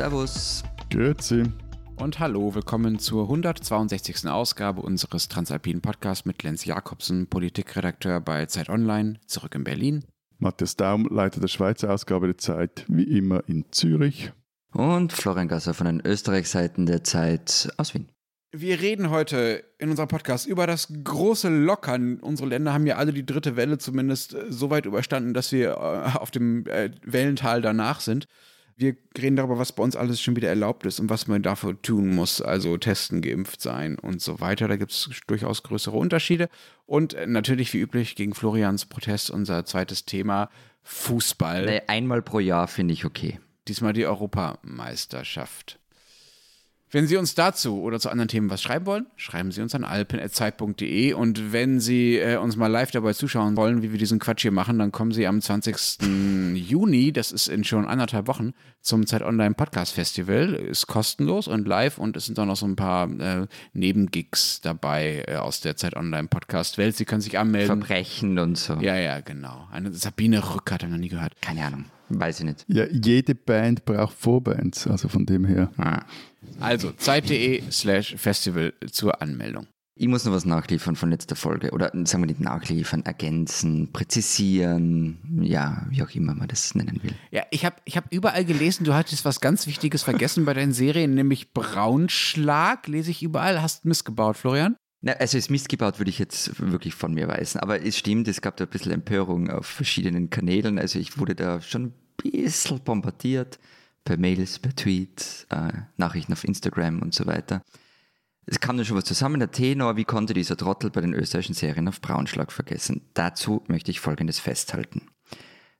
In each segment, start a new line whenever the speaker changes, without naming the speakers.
Servus.
Grüezi.
Und hallo, willkommen zur 162. Ausgabe unseres Transalpinen Podcasts mit Lenz Jakobsen, Politikredakteur bei Zeit Online, zurück in Berlin.
Matthias Daum, Leiter der Schweizer Ausgabe der Zeit, wie immer in Zürich.
Und Florian Gasser von den Österreichseiten der Zeit aus Wien.
Wir reden heute in unserem Podcast über das große Lockern. Unsere Länder haben ja alle die dritte Welle zumindest so weit überstanden, dass wir äh, auf dem äh, Wellental danach sind. Wir reden darüber, was bei uns alles schon wieder erlaubt ist und was man dafür tun muss, also testen, geimpft sein und so weiter. Da gibt es durchaus größere Unterschiede. Und natürlich, wie üblich, gegen Florians Protest unser zweites Thema, Fußball.
Nee, einmal pro Jahr finde ich okay.
Diesmal die Europameisterschaft. Wenn Sie uns dazu oder zu anderen Themen was schreiben wollen, schreiben Sie uns an alpen.zeit.de und wenn Sie äh, uns mal live dabei zuschauen wollen, wie wir diesen Quatsch hier machen, dann kommen Sie am 20. Juni, das ist in schon anderthalb Wochen, zum Zeit Online Podcast Festival. Ist kostenlos und live und es sind auch noch so ein paar äh, Nebengigs dabei äh, aus der Zeit Online Podcast Welt. Sie können sich anmelden.
Verbrechen und so.
Ja, ja, genau. Eine Sabine Rück hat er noch nie gehört.
Keine Ahnung. Weiß ich nicht.
Ja, jede Band braucht Vorbands, also von dem her.
Ah.
Also zeit.de slash Festival zur Anmeldung.
Ich muss noch was nachliefern von letzter Folge. Oder sagen wir nicht nachliefern, ergänzen, präzisieren, ja, wie auch immer man das nennen will.
Ja, ich habe ich hab überall gelesen, du hattest was ganz Wichtiges vergessen bei deinen Serien, nämlich Braunschlag, lese ich überall. Hast missgebaut, Florian?
Na, also ist Mist gebaut, würde ich jetzt wirklich von mir weisen. Aber es stimmt, es gab da ein bisschen Empörung auf verschiedenen Kanälen. Also ich wurde da schon ein bisschen bombardiert per Mails, per Tweets, äh, Nachrichten auf Instagram und so weiter. Es kam dann schon was zusammen. Der Tenor, wie konnte dieser Trottel bei den österreichischen Serien auf Braunschlag vergessen? Dazu möchte ich Folgendes festhalten.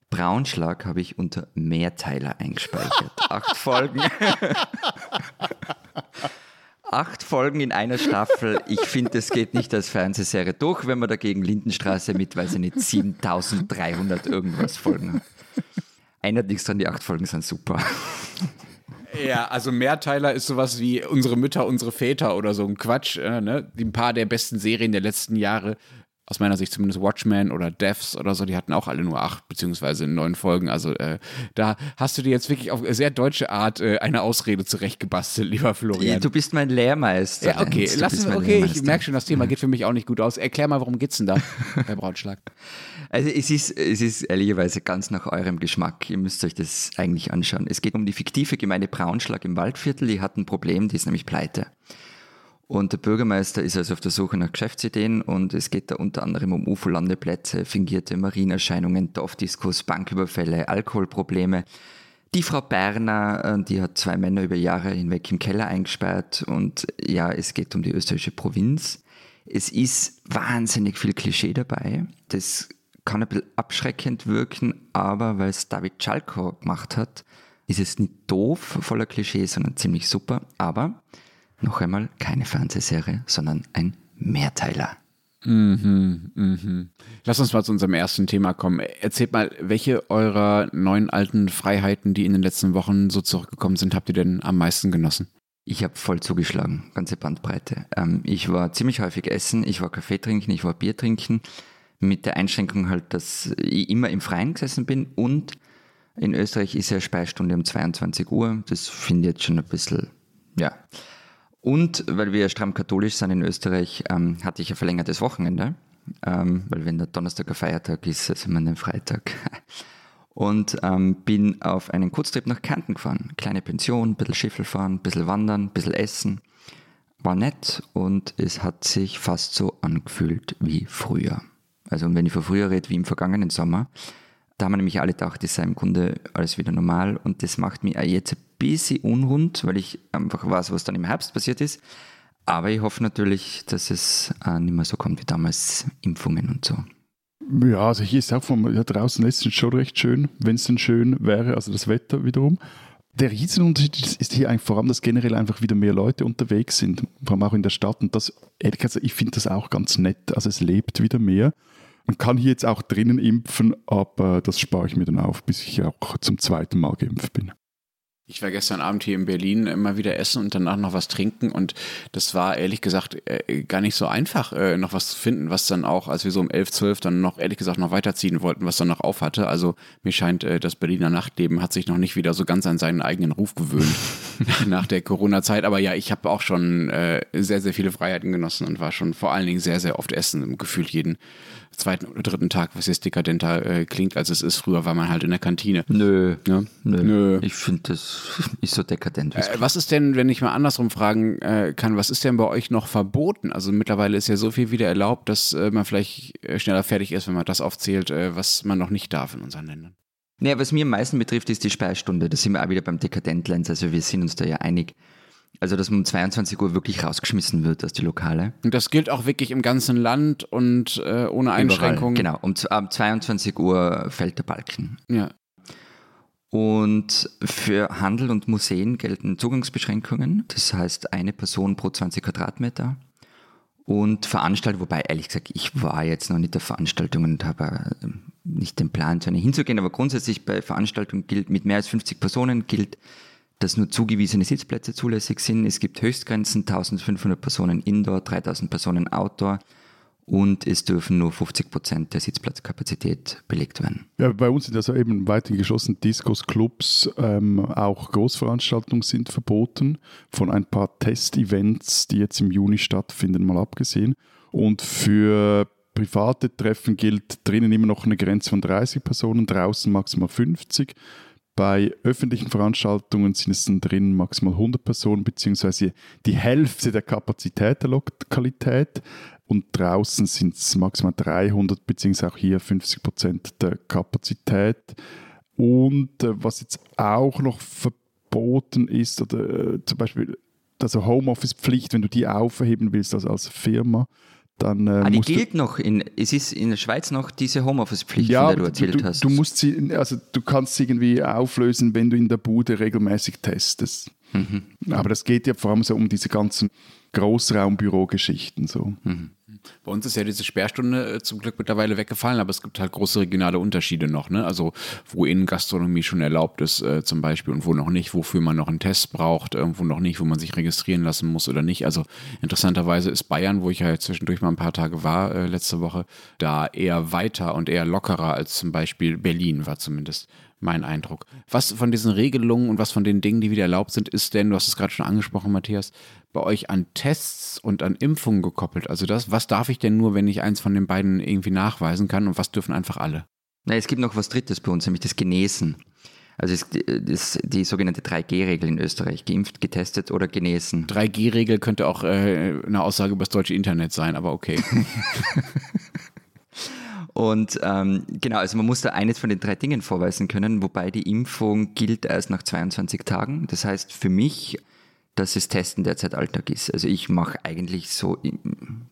Braunschlag habe ich unter Mehrteiler eingespeichert. Acht Folgen. Acht Folgen in einer Staffel. Ich finde, es geht nicht als Fernsehserie durch, wenn man dagegen Lindenstraße mit, weiß ich nicht, 7300 irgendwas Folgen hat. Einer nichts dran, die acht Folgen sind super.
Ja, also Mehrteiler ist sowas wie unsere Mütter, unsere Väter oder so ein Quatsch. Äh, ne? Ein paar der besten Serien der letzten Jahre aus meiner Sicht zumindest Watchmen oder Devs oder so, die hatten auch alle nur acht beziehungsweise neun Folgen. Also äh, da hast du dir jetzt wirklich auf sehr deutsche Art äh, eine Ausrede zurechtgebastelt, lieber Florian.
Du bist mein Lehrmeister.
Ja, okay, lass uns, okay, ich merke schon, das Thema geht für mich auch nicht gut aus. Erklär mal, worum geht's denn da, Herr Braunschlag?
Also es ist, es ist ehrlicherweise ganz nach eurem Geschmack. Ihr müsst euch das eigentlich anschauen. Es geht um die fiktive Gemeinde Braunschlag im Waldviertel. Die hat ein Problem, die ist nämlich pleite. Und der Bürgermeister ist also auf der Suche nach Geschäftsideen und es geht da unter anderem um UFO-Landeplätze, fingierte Marienerscheinungen, Dorfdiskus, Banküberfälle, Alkoholprobleme. Die Frau Berner, äh, die hat zwei Männer über Jahre hinweg im Keller eingesperrt und ja, es geht um die österreichische Provinz. Es ist wahnsinnig viel Klischee dabei. Das kann ein bisschen abschreckend wirken, aber weil es David Schalko gemacht hat, ist es nicht doof voller Klischees, sondern ziemlich super. Aber noch einmal keine Fernsehserie, sondern ein Mehrteiler.
Lass uns mal zu unserem ersten Thema kommen. Erzählt mal, welche eurer neuen alten Freiheiten, die in den letzten Wochen so zurückgekommen sind, habt ihr denn am meisten genossen?
Ich habe voll zugeschlagen, ganze Bandbreite. Ähm, ich war ziemlich häufig essen, ich war Kaffee trinken, ich war Bier trinken, mit der Einschränkung halt, dass ich immer im Freien gesessen bin und in Österreich ist ja Speistunde um 22 Uhr. Das finde ich jetzt schon ein bisschen, ja. Und weil wir stramm katholisch sind in Österreich, ähm, hatte ich ein verlängertes Wochenende, ähm, weil wenn der Donnerstag ein Feiertag ist, also immer den Freitag. Und ähm, bin auf einen Kurztrip nach Kärnten gefahren. Kleine Pension, ein bisschen Schiffel fahren, ein bisschen wandern, ein bisschen essen. War nett und es hat sich fast so angefühlt wie früher. Also wenn ich von früher rede, wie im vergangenen Sommer, da haben wir nämlich alle gedacht, es sei im Grunde alles wieder normal und das macht mich jetzt ein bisschen unrund, weil ich einfach weiß, was dann im Herbst passiert ist. Aber ich hoffe natürlich, dass es äh, nicht mehr so kommt wie damals Impfungen und so.
Ja, also hier ist auch von ja, draußen letztens schon recht schön, wenn es denn schön wäre, also das Wetter wiederum. Der Riesenunterschied ist- hier eigentlich vor allem, dass generell einfach wieder mehr Leute unterwegs sind, vor allem auch in der Stadt. Und das, ehrlich gesagt, ich finde das auch ganz nett. Also es lebt wieder mehr. Man kann hier jetzt auch drinnen impfen, aber das spare ich mir dann auf, bis ich auch zum zweiten Mal geimpft bin.
Ich war gestern Abend hier in Berlin immer wieder essen und danach noch was trinken und das war ehrlich gesagt äh, gar nicht so einfach, äh, noch was zu finden, was dann auch, als wir so um 11, 12 dann noch ehrlich gesagt noch weiterziehen wollten, was dann noch auf hatte. Also mir scheint, äh, das Berliner Nachtleben hat sich noch nicht wieder so ganz an seinen eigenen Ruf gewöhnt nach der Corona-Zeit. Aber ja, ich habe auch schon äh, sehr, sehr viele Freiheiten genossen und war schon vor allen Dingen sehr, sehr oft essen, gefühlt jeden zweiten oder dritten Tag, was jetzt dekadenter äh, klingt, als es ist. Früher war man halt in der Kantine.
Nö.
Ja?
Nö.
Nö.
Ich finde das nicht so dekadent.
Äh, was ist denn, wenn ich mal andersrum fragen äh, kann, was ist denn bei euch noch verboten? Also mittlerweile ist ja so viel wieder erlaubt, dass äh, man vielleicht äh, schneller fertig ist, wenn man das aufzählt, äh, was man noch nicht darf in unseren Ländern.
Naja, was mir am meisten betrifft, ist die Speisstunde. Da sind wir auch wieder beim Dekadentlenz. Also wir sind uns da ja einig. Also, dass man um 22 Uhr wirklich rausgeschmissen wird aus die Lokale.
Und das gilt auch wirklich im ganzen Land und äh, ohne Einschränkungen.
Genau, um ab 22 Uhr fällt der Balken.
Ja.
Und für Handel und Museen gelten Zugangsbeschränkungen. Das heißt, eine Person pro 20 Quadratmeter. Und Veranstaltungen, wobei ehrlich gesagt, ich war jetzt noch nicht auf Veranstaltungen und habe äh, nicht den Plan, zu einer hinzugehen. Aber grundsätzlich bei Veranstaltungen gilt, mit mehr als 50 Personen gilt, dass nur zugewiesene Sitzplätze zulässig sind. Es gibt Höchstgrenzen, 1500 Personen Indoor, 3000 Personen Outdoor. Und es dürfen nur 50 Prozent der Sitzplatzkapazität belegt werden.
Ja, bei uns sind also eben weiterhin geschlossen Discos, Clubs, ähm, auch Großveranstaltungen sind verboten, von ein paar Testevents, die jetzt im Juni stattfinden, mal abgesehen. Und für private Treffen gilt drinnen immer noch eine Grenze von 30 Personen, draußen maximal 50. Bei öffentlichen Veranstaltungen sind es dann drin maximal 100 Personen, beziehungsweise die Hälfte der Kapazität der Lokalität. Und draußen sind es maximal 300, beziehungsweise auch hier 50 Prozent der Kapazität. Und äh, was jetzt auch noch verboten ist, oder äh, zum Beispiel also Homeoffice-Pflicht, wenn du die aufheben willst, also als Firma, dann äh,
Ah, die gilt noch. In, es ist in der Schweiz noch diese Homeoffice-Pflicht,
ja,
von der du erzählt
du,
hast.
Du, musst sie, also du kannst sie irgendwie auflösen, wenn du in der Bude regelmäßig testest.
Mhm.
Aber das geht ja vor allem so um diese ganzen Großraumbüro-Geschichten. So.
Mhm.
Bei uns ist ja diese Sperrstunde äh, zum Glück mittlerweile weggefallen, aber es gibt halt große regionale Unterschiede noch, ne? Also wo Innengastronomie schon erlaubt ist äh, zum Beispiel und wo noch nicht, wofür man noch einen Test braucht, irgendwo noch nicht, wo man sich registrieren lassen muss oder nicht. Also interessanterweise ist Bayern, wo ich ja zwischendurch mal ein paar Tage war äh, letzte Woche, da eher weiter und eher lockerer als zum Beispiel Berlin war zumindest mein Eindruck. Was von diesen Regelungen und was von den Dingen, die wieder erlaubt sind, ist denn, du hast es gerade schon angesprochen, Matthias, bei euch an Tests und an Impfungen gekoppelt? Also das, was darf ich denn nur, wenn ich eins von den beiden irgendwie nachweisen kann und was dürfen einfach alle?
Nein, es gibt noch was Drittes bei uns, nämlich das Genesen. Also es, das, die sogenannte 3G-Regel in Österreich. Geimpft, getestet oder genesen.
3G-Regel könnte auch äh, eine Aussage über das deutsche Internet sein, aber okay.
Und ähm, genau, also man muss da eines von den drei Dingen vorweisen können, wobei die Impfung gilt erst nach 22 Tagen. Das heißt für mich, dass das Testen derzeit Alltag ist. Also ich mache eigentlich so,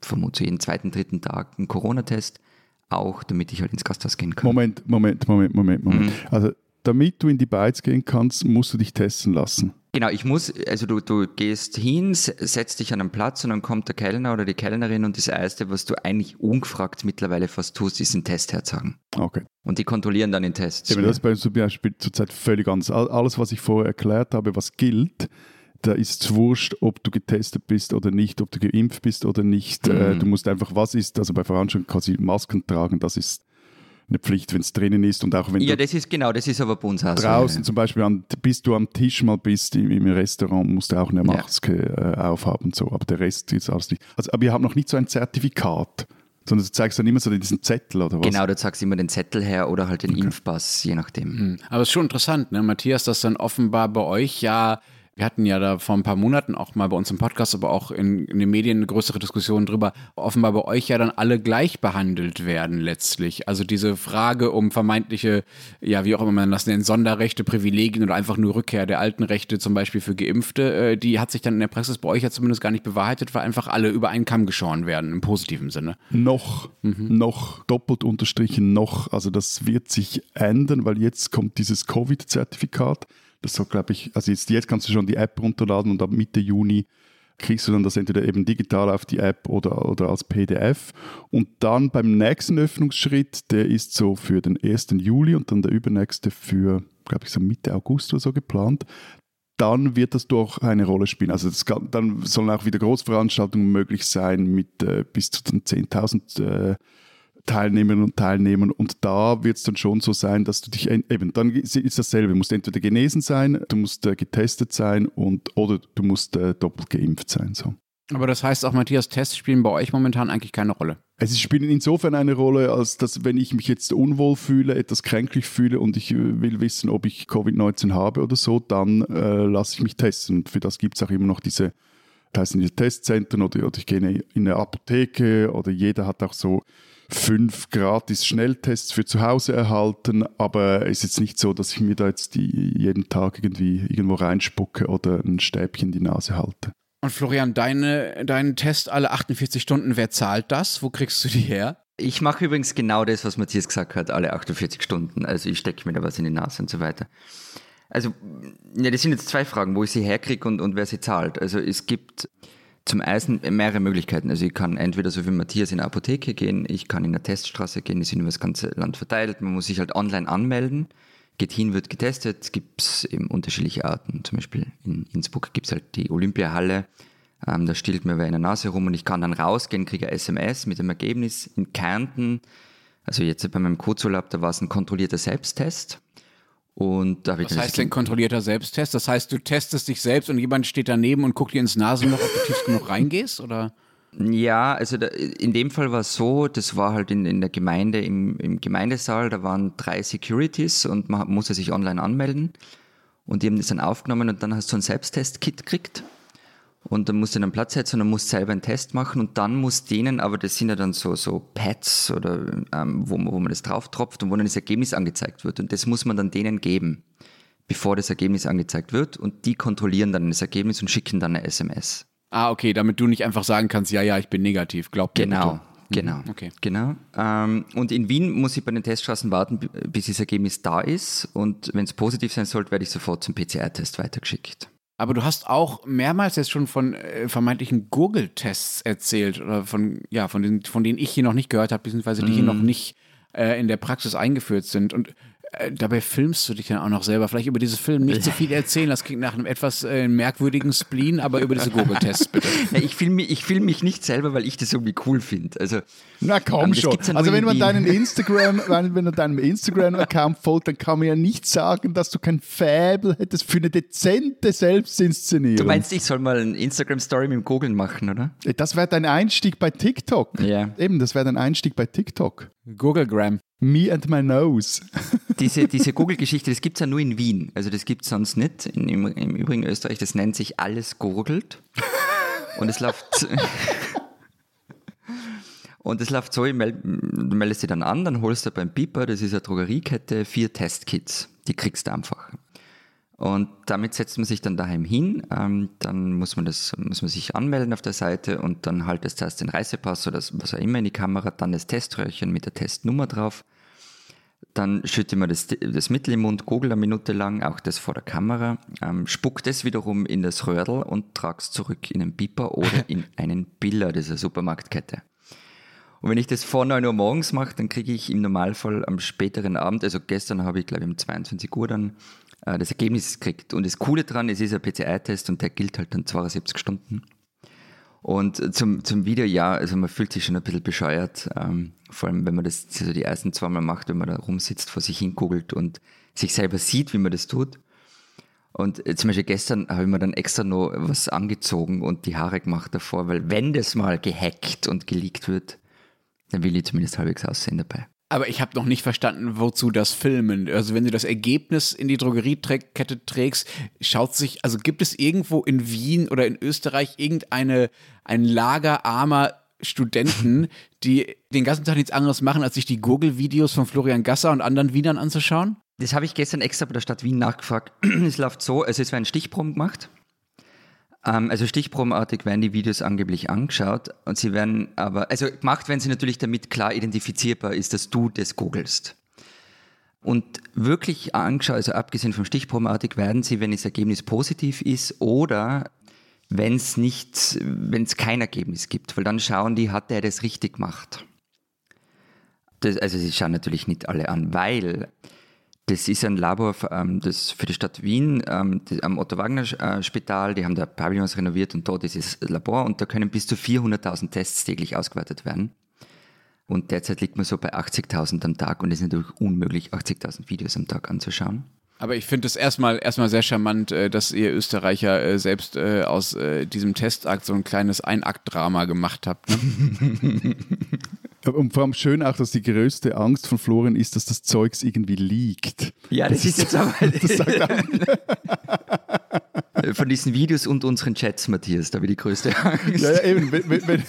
vermute jeden zweiten, dritten Tag einen Corona-Test, auch damit ich halt ins Gasthaus gehen kann.
Moment, Moment, Moment, Moment, Moment.
Mhm.
Also damit du in die Beiz gehen kannst, musst du dich testen lassen.
Genau, ich muss, also du, du gehst hin, setzt dich an einen Platz und dann kommt der Kellner oder die Kellnerin und das Erste, was du eigentlich ungefragt mittlerweile fast tust, ist einen Test herzagen.
Okay.
Und die kontrollieren dann den Test.
Eben, das ist bei uns zum Beispiel zurzeit völlig anders. All- Alles, was ich vorher erklärt habe, was gilt, da ist es wurscht, ob du getestet bist oder nicht, ob du geimpft bist oder nicht. Äh,
Mhm.
Du musst einfach, was ist, also bei Veranstaltungen quasi Masken tragen, das ist eine Pflicht, wenn es drinnen ist und auch wenn
Ja,
du
das ist genau, das ist aber bei uns auch so.
draußen zum Beispiel, an, bis du am Tisch mal bist im, im Restaurant, musst du auch eine
Ja.
Maske äh, aufhaben und so, aber der Rest ist alles nicht. Also, aber ihr habt noch nicht so ein Zertifikat, sondern du zeigst dann immer so diesen Zettel oder was?
Genau, du sagst immer den Zettel her oder halt den Impfpass, je nachdem.
Aber es ist schon interessant, ne, Matthias, dass dann offenbar bei euch ja, wir hatten ja da vor ein paar Monaten auch mal bei uns im Podcast, aber auch in, in den Medien eine größere Diskussion drüber, offenbar bei euch ja dann alle gleich behandelt werden letztlich. Also diese Frage um vermeintliche, ja, wie auch immer man das nennt, Sonderrechte, Privilegien oder einfach nur Rückkehr der alten Rechte, zum Beispiel für Geimpfte, äh, die hat sich dann in der Praxis bei euch ja zumindest gar nicht bewahrheitet, weil einfach alle über einen Kamm geschoren werden, im positiven Sinne.
Noch, noch, doppelt unterstrichen noch. Also das wird sich ändern, weil jetzt kommt dieses Covid-Zertifikat. Das soll, glaube ich, also jetzt, jetzt kannst du schon die App runterladen und ab Mitte Juni kriegst du dann das entweder eben digital auf die App oder, oder als PDF. Und dann beim nächsten Öffnungsschritt, der ist so für den 1. Juli und dann der übernächste für, glaube ich, so Mitte August oder so geplant. dann wird das doch eine Rolle spielen. Also kann, dann sollen auch wieder Großveranstaltungen möglich sein mit äh, bis zu 10.000 äh, Teilnehmerinnen und Teilnehmern. Und da wird es dann schon so sein, dass du dich eben, dann ist dasselbe. Du musst entweder genesen sein, du musst äh, getestet sein und oder du musst äh, doppelt geimpft sein. So.
Aber das heißt auch, Matthias, Tests spielen bei euch momentan eigentlich keine Rolle.
Es spielen insofern eine Rolle, als dass, wenn ich mich jetzt unwohl fühle, etwas kränklich fühle und ich äh, will wissen, ob ich Covid-19 habe oder so, dann äh, lasse ich mich testen. Und für das gibt es auch immer noch diese, das heißt in diese Testzentren oder, oder ich gehe in eine Apotheke oder jeder hat auch so fünf gratis Schnelltests für zu Hause erhalten, aber es ist jetzt nicht so, dass ich mir da jetzt die jeden Tag irgendwie irgendwo reinspucke oder ein Stäbchen in die Nase halte.
Und Florian, deine, deinen Test alle 48 Stunden, wer zahlt das? Wo kriegst du die her?
Ich mache übrigens genau das, was Matthias gesagt hat, alle 48 Stunden. Also ich stecke mir da was in die Nase und so weiter. Also, ja, das sind jetzt zwei Fragen, wo ich sie herkriege und, und wer sie zahlt. Also es gibt zum einen mehrere Möglichkeiten. Also ich kann entweder so wie Matthias in eine Apotheke gehen, ich kann in eine Teststraße gehen, die sind über das ganze Land verteilt. Man muss sich halt online anmelden geht hin, wird getestet. Gibt es eben unterschiedliche Arten. Zum Beispiel in Innsbruck gibt es halt die Olympiahalle. Ähm, da stillt mir wer in der Nase rum und ich kann dann rausgehen, kriege ein SMS mit dem Ergebnis. In Kärnten, also jetzt bei meinem Kozolab, da war es ein kontrollierter Selbsttest. Und da
Was heißt denn kontrollierter Selbsttest? Das heißt, du testest dich selbst und jemand steht daneben und guckt dir ins Nasenloch, ob du tief genug reingehst? Oder?
Ja, also da, in dem Fall war es so, das war halt in, in der Gemeinde, im, im, Gemeindesaal, da waren drei Securities und man musste sich online anmelden. Und die haben das dann aufgenommen und dann hast du ein Selbsttest-Kit gekriegt. Und dann musst du einen Platz setzen und dann musst du selber einen Test machen und dann muss denen, aber das sind ja dann so, so Pads oder ähm, wo, wo man das drauf tropft und wo dann das Ergebnis angezeigt wird. Und das muss man dann denen geben, bevor das Ergebnis angezeigt wird. Und die kontrollieren dann das Ergebnis und schicken dann eine SMS.
Ah, okay, damit du nicht einfach sagen kannst, ja, ja, ich bin negativ. Glaub
mir Genau. Bitte. Genau, mhm, okay. genau. Ähm, und in Wien muss ich bei den Teststraßen warten, bis das Ergebnis da ist. Und wenn es positiv sein sollte, werde ich sofort zum PCR-Test weitergeschickt.
Aber du hast auch mehrmals jetzt schon von äh, vermeintlichen Gurgeltests erzählt oder von, ja, von, den, von denen ich hier noch nicht gehört habe, beziehungsweise die mm. hier noch nicht äh, in der Praxis eingeführt sind. Und äh, dabei filmst du dich dann auch noch selber. Vielleicht über diese Film nicht so viel erzählen. Das klingt nach einem etwas äh, merkwürdigen Spleen, aber über diese Google-Tests bitte.
ich filme mich, ich film mich nicht selber, weil ich das irgendwie cool finde. Also,
Na komm ähm, schon. Ja also wenn man deinen Instagram, wenn, wenn du deinem Instagram-Account folgt, dann kann man ja nicht sagen, dass du kein Fabel hättest für eine dezente Selbstinszenierung. Du
meinst, ich soll mal eine Instagram-Story mit dem Google machen, oder?
Das wäre dein Einstieg bei TikTok. Ja. Eben, das wäre dein Einstieg bei TikTok.
Googlegram.
Me and my nose.
diese diese Google-Geschichte, das gibt es ja nur in Wien. Also das gibt es sonst nicht. In, im, Im Übrigen Österreich, das nennt sich alles gurgelt. Und es läuft. Und es läuft so, du meldest dich dann an, dann holst du beim Piper, das ist eine Drogeriekette, vier Testkits. Die kriegst du einfach. Und damit setzt man sich dann daheim hin, ähm, dann muss man, das, muss man sich anmelden auf der Seite und dann haltest du erst den Reisepass oder was auch immer in die Kamera, dann das Teströhrchen mit der Testnummer drauf. Dann schüttet man das, das Mittel im Mund, gogelt eine Minute lang, auch das vor der Kamera, ähm, spuckt es wiederum in das Röhrl und tragst zurück in einen Piper oder in einen Biller dieser Supermarktkette. Und wenn ich das vor 9 Uhr morgens mache, dann kriege ich im Normalfall am späteren Abend, also gestern habe ich glaube ich um 22 Uhr dann äh, das Ergebnis kriegt. Und das Coole daran, es ist ein PCR-Test und der gilt halt dann 72 Stunden. Und zum, zum Video, ja, also man fühlt sich schon ein bisschen bescheuert, ähm, vor allem wenn man das so die ersten zweimal macht, wenn man da rumsitzt, vor sich hinkugelt und sich selber sieht, wie man das tut. Und äh, zum Beispiel gestern habe ich mir dann extra noch was angezogen und die Haare gemacht davor, weil wenn das mal gehackt und geleakt wird, dann will ich zumindest halbwegs aussehen dabei.
Aber ich habe noch nicht verstanden, wozu das Filmen. Also wenn du das Ergebnis in die Drogeriekette trägst, schaut sich, also gibt es irgendwo in Wien oder in Österreich irgendeine ein Lager armer Studenten, die den ganzen Tag nichts anderes machen, als sich die Google-Videos von Florian Gasser und anderen Wienern anzuschauen?
Das habe ich gestern extra bei der Stadt Wien nachgefragt. es läuft so, also es ein Stichproben gemacht also stichprobenartig werden die Videos angeblich angeschaut und sie werden aber, also gemacht werden sie natürlich damit klar identifizierbar ist, dass du das googelst. Und wirklich angeschaut, also abgesehen vom Stichprobenartig, werden sie, wenn das Ergebnis positiv ist oder wenn es nicht, wenn es kein Ergebnis gibt, weil dann schauen die, hat er das richtig gemacht. Das, also sie schauen natürlich nicht alle an, weil Das ist ein Labor ähm, das für die Stadt Wien ähm, am Otto-Wagner-Spital. Die haben da Pavillons renoviert und dort ist das Labor und da können bis zu 400.000 Tests täglich ausgewertet werden. Und derzeit liegt man so bei 80.000 am Tag und es ist natürlich unmöglich, 80.000 Videos am Tag anzuschauen.
Aber ich finde es erstmal, erstmal sehr charmant, äh, dass ihr Österreicher äh, selbst äh, aus diesem Testakt so ein kleines Einakt-Drama gemacht habt. Ne?
Und vor allem schön auch, dass die größte Angst von Florian ist, dass das Zeugs irgendwie liegt.
Ja, das, das ist jetzt aber. von diesen Videos und unseren Chats, Matthias, da habe ich die größte Angst. Ja, ja eben. Wenn, wenn,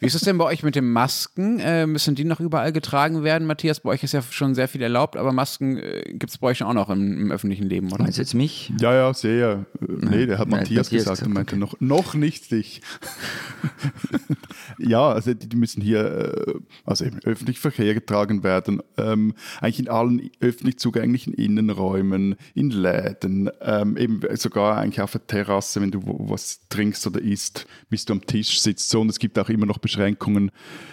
wie ist es denn bei euch mit den Masken? Äh, müssen die noch überall getragen werden? Matthias, bei euch ist ja schon sehr viel erlaubt, aber Masken äh, gibt es bei euch auch noch im, im, öffentlichen Leben, oder?
Meinst du jetzt mich?
Ja, ja, sehr. Nee, der hat Nein, Matthias, Matthias gesagt und meinte okay. noch, noch nicht dich. ja, also die, die, müssen hier äh, also im öffentlichen Verkehr getragen werden, ähm, eigentlich in allen öffentlich zugänglichen Innenräumen, in Läden, ähm, eben sogar eigentlich auf der Terrasse, wenn du was trinkst oder isst, bis du am Tisch sitzt. So, und es gibt auch immer noch Beschränkungen,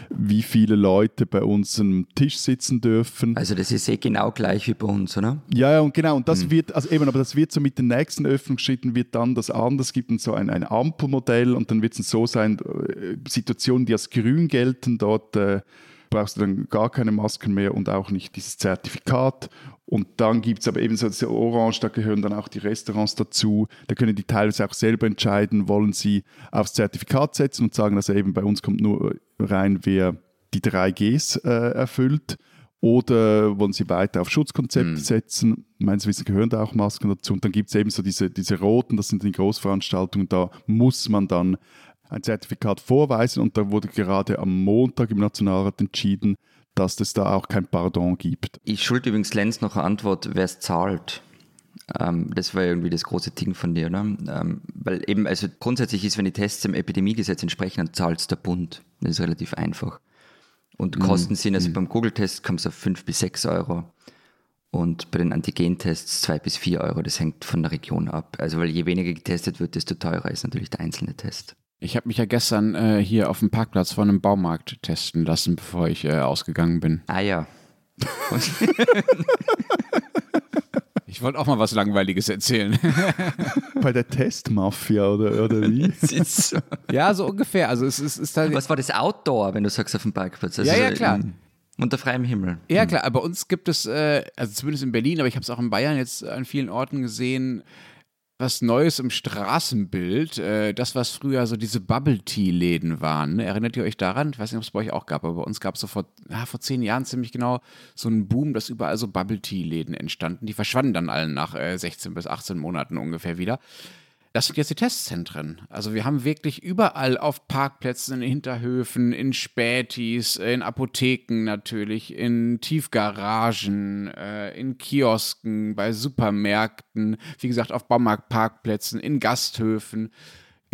wie viele Leute bei uns am Tisch sitzen dürfen.
Also das ist eh genau gleich wie bei uns, oder?
Ja, ja, und genau. Und das hm. wird, also eben, aber das wird so mit den nächsten Öffnungsschritten wird dann das anders gibt und so ein, ein Ampelmodell und dann wird es so sein, äh, Situationen, die als grün gelten, dort äh, brauchst du dann gar keine Masken mehr und auch nicht dieses Zertifikat. Und dann gibt es aber eben so diese Orange, da gehören dann auch die Restaurants dazu. Da können die teilweise auch selber entscheiden, wollen sie aufs Zertifikat setzen und sagen, also eben bei uns kommt nur rein, wer die 3Gs äh, erfüllt. Oder wollen sie weiter auf Schutzkonzepte mhm. setzen? Meines Wissens gehören da auch Masken dazu. Und dann gibt es eben so diese, diese roten, das sind die Großveranstaltungen, da muss man dann ein Zertifikat vorweisen. Und da wurde gerade am Montag im Nationalrat entschieden, dass es da auch kein Pardon gibt.
Ich schulde übrigens Lenz noch eine Antwort, wer es zahlt. Ähm, das war irgendwie das große Ding von dir, oder? Ähm, weil eben, also grundsätzlich ist, wenn die Tests dem Epidemiegesetz entsprechen, dann zahlt es der Bund. Das ist relativ einfach. Und mhm. Kosten sind, also mhm. beim Google-Test kommt es auf 5 bis 6 Euro. Und bei den Antigen-Tests 2 bis 4 Euro. Das hängt von der Region ab. Also, weil je weniger getestet wird, desto teurer ist natürlich der einzelne Test.
Ich habe mich ja gestern äh, hier auf dem Parkplatz von einem Baumarkt testen lassen, bevor ich äh, ausgegangen bin.
Ah ja.
ich wollte auch mal was Langweiliges erzählen.
Bei der Testmafia oder, oder wie?
ja, so ungefähr. Also es ist, ist
halt was war das Outdoor, wenn du sagst auf dem Parkplatz? Also
ja, ja, klar.
unter freiem Himmel.
Ja, hm. klar, aber bei uns gibt es, äh, also zumindest in Berlin, aber ich habe es auch in Bayern jetzt an vielen Orten gesehen, was Neues im Straßenbild. Äh, das, was früher so diese Bubble-Tea-Läden waren. Ne? Erinnert ihr euch daran? Ich weiß nicht, ob es bei euch auch gab, aber bei uns gab es so vor, ja, vor zehn Jahren ziemlich genau so einen Boom, dass überall so Bubble-Tea-Läden entstanden. Die verschwanden dann alle nach äh, 16 bis 18 Monaten ungefähr wieder. Das sind jetzt die Testzentren. Also wir haben wirklich überall auf Parkplätzen, in Hinterhöfen, in Spätis, in Apotheken natürlich, in Tiefgaragen, äh, in Kiosken, bei Supermärkten, wie gesagt auf Baumarktparkplätzen, in Gasthöfen.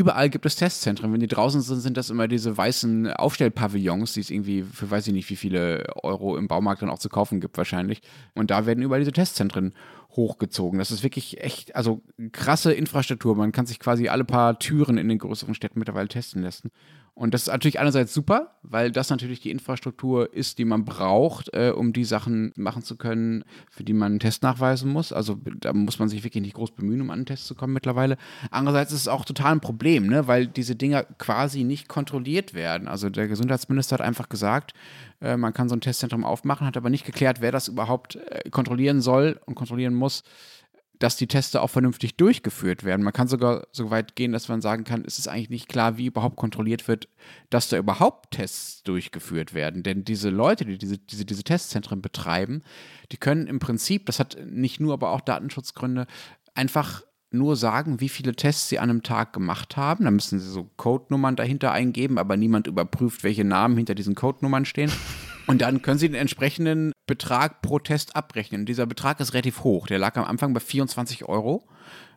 Überall gibt es Testzentren. Wenn die draußen sind, sind das immer diese weißen Aufstellpavillons, die es irgendwie für weiß ich nicht, wie viele Euro im Baumarkt dann auch zu kaufen gibt, wahrscheinlich. Und da werden überall diese Testzentren hochgezogen. Das ist wirklich echt, also krasse Infrastruktur. Man kann sich quasi alle paar Türen in den größeren Städten mittlerweile testen lassen. Und das ist natürlich einerseits super, weil das natürlich die Infrastruktur ist, die man braucht, äh, um die Sachen machen zu können, für die man einen Test nachweisen muss. Also da muss man sich wirklich nicht groß bemühen, um an einen Test zu kommen mittlerweile. Andererseits ist es auch total ein Problem, ne? weil diese Dinger quasi nicht kontrolliert werden. Also der Gesundheitsminister hat einfach gesagt, äh, man kann so ein Testzentrum aufmachen, hat aber nicht geklärt, wer das überhaupt äh, kontrollieren soll und kontrollieren muss dass die Teste auch vernünftig durchgeführt werden. Man kann sogar so weit gehen, dass man sagen kann, es ist eigentlich nicht klar, wie überhaupt kontrolliert wird, dass da überhaupt Tests durchgeführt werden. Denn diese Leute, die diese, diese, diese Testzentren betreiben, die können im Prinzip, das hat nicht nur, aber auch Datenschutzgründe, einfach nur sagen, wie viele Tests sie an einem Tag gemacht haben. Da müssen sie so Codenummern dahinter eingeben, aber niemand überprüft, welche Namen hinter diesen Codenummern stehen. Und dann können Sie den entsprechenden Betrag pro Test abrechnen. Dieser Betrag ist relativ hoch. Der lag am Anfang bei 24 Euro.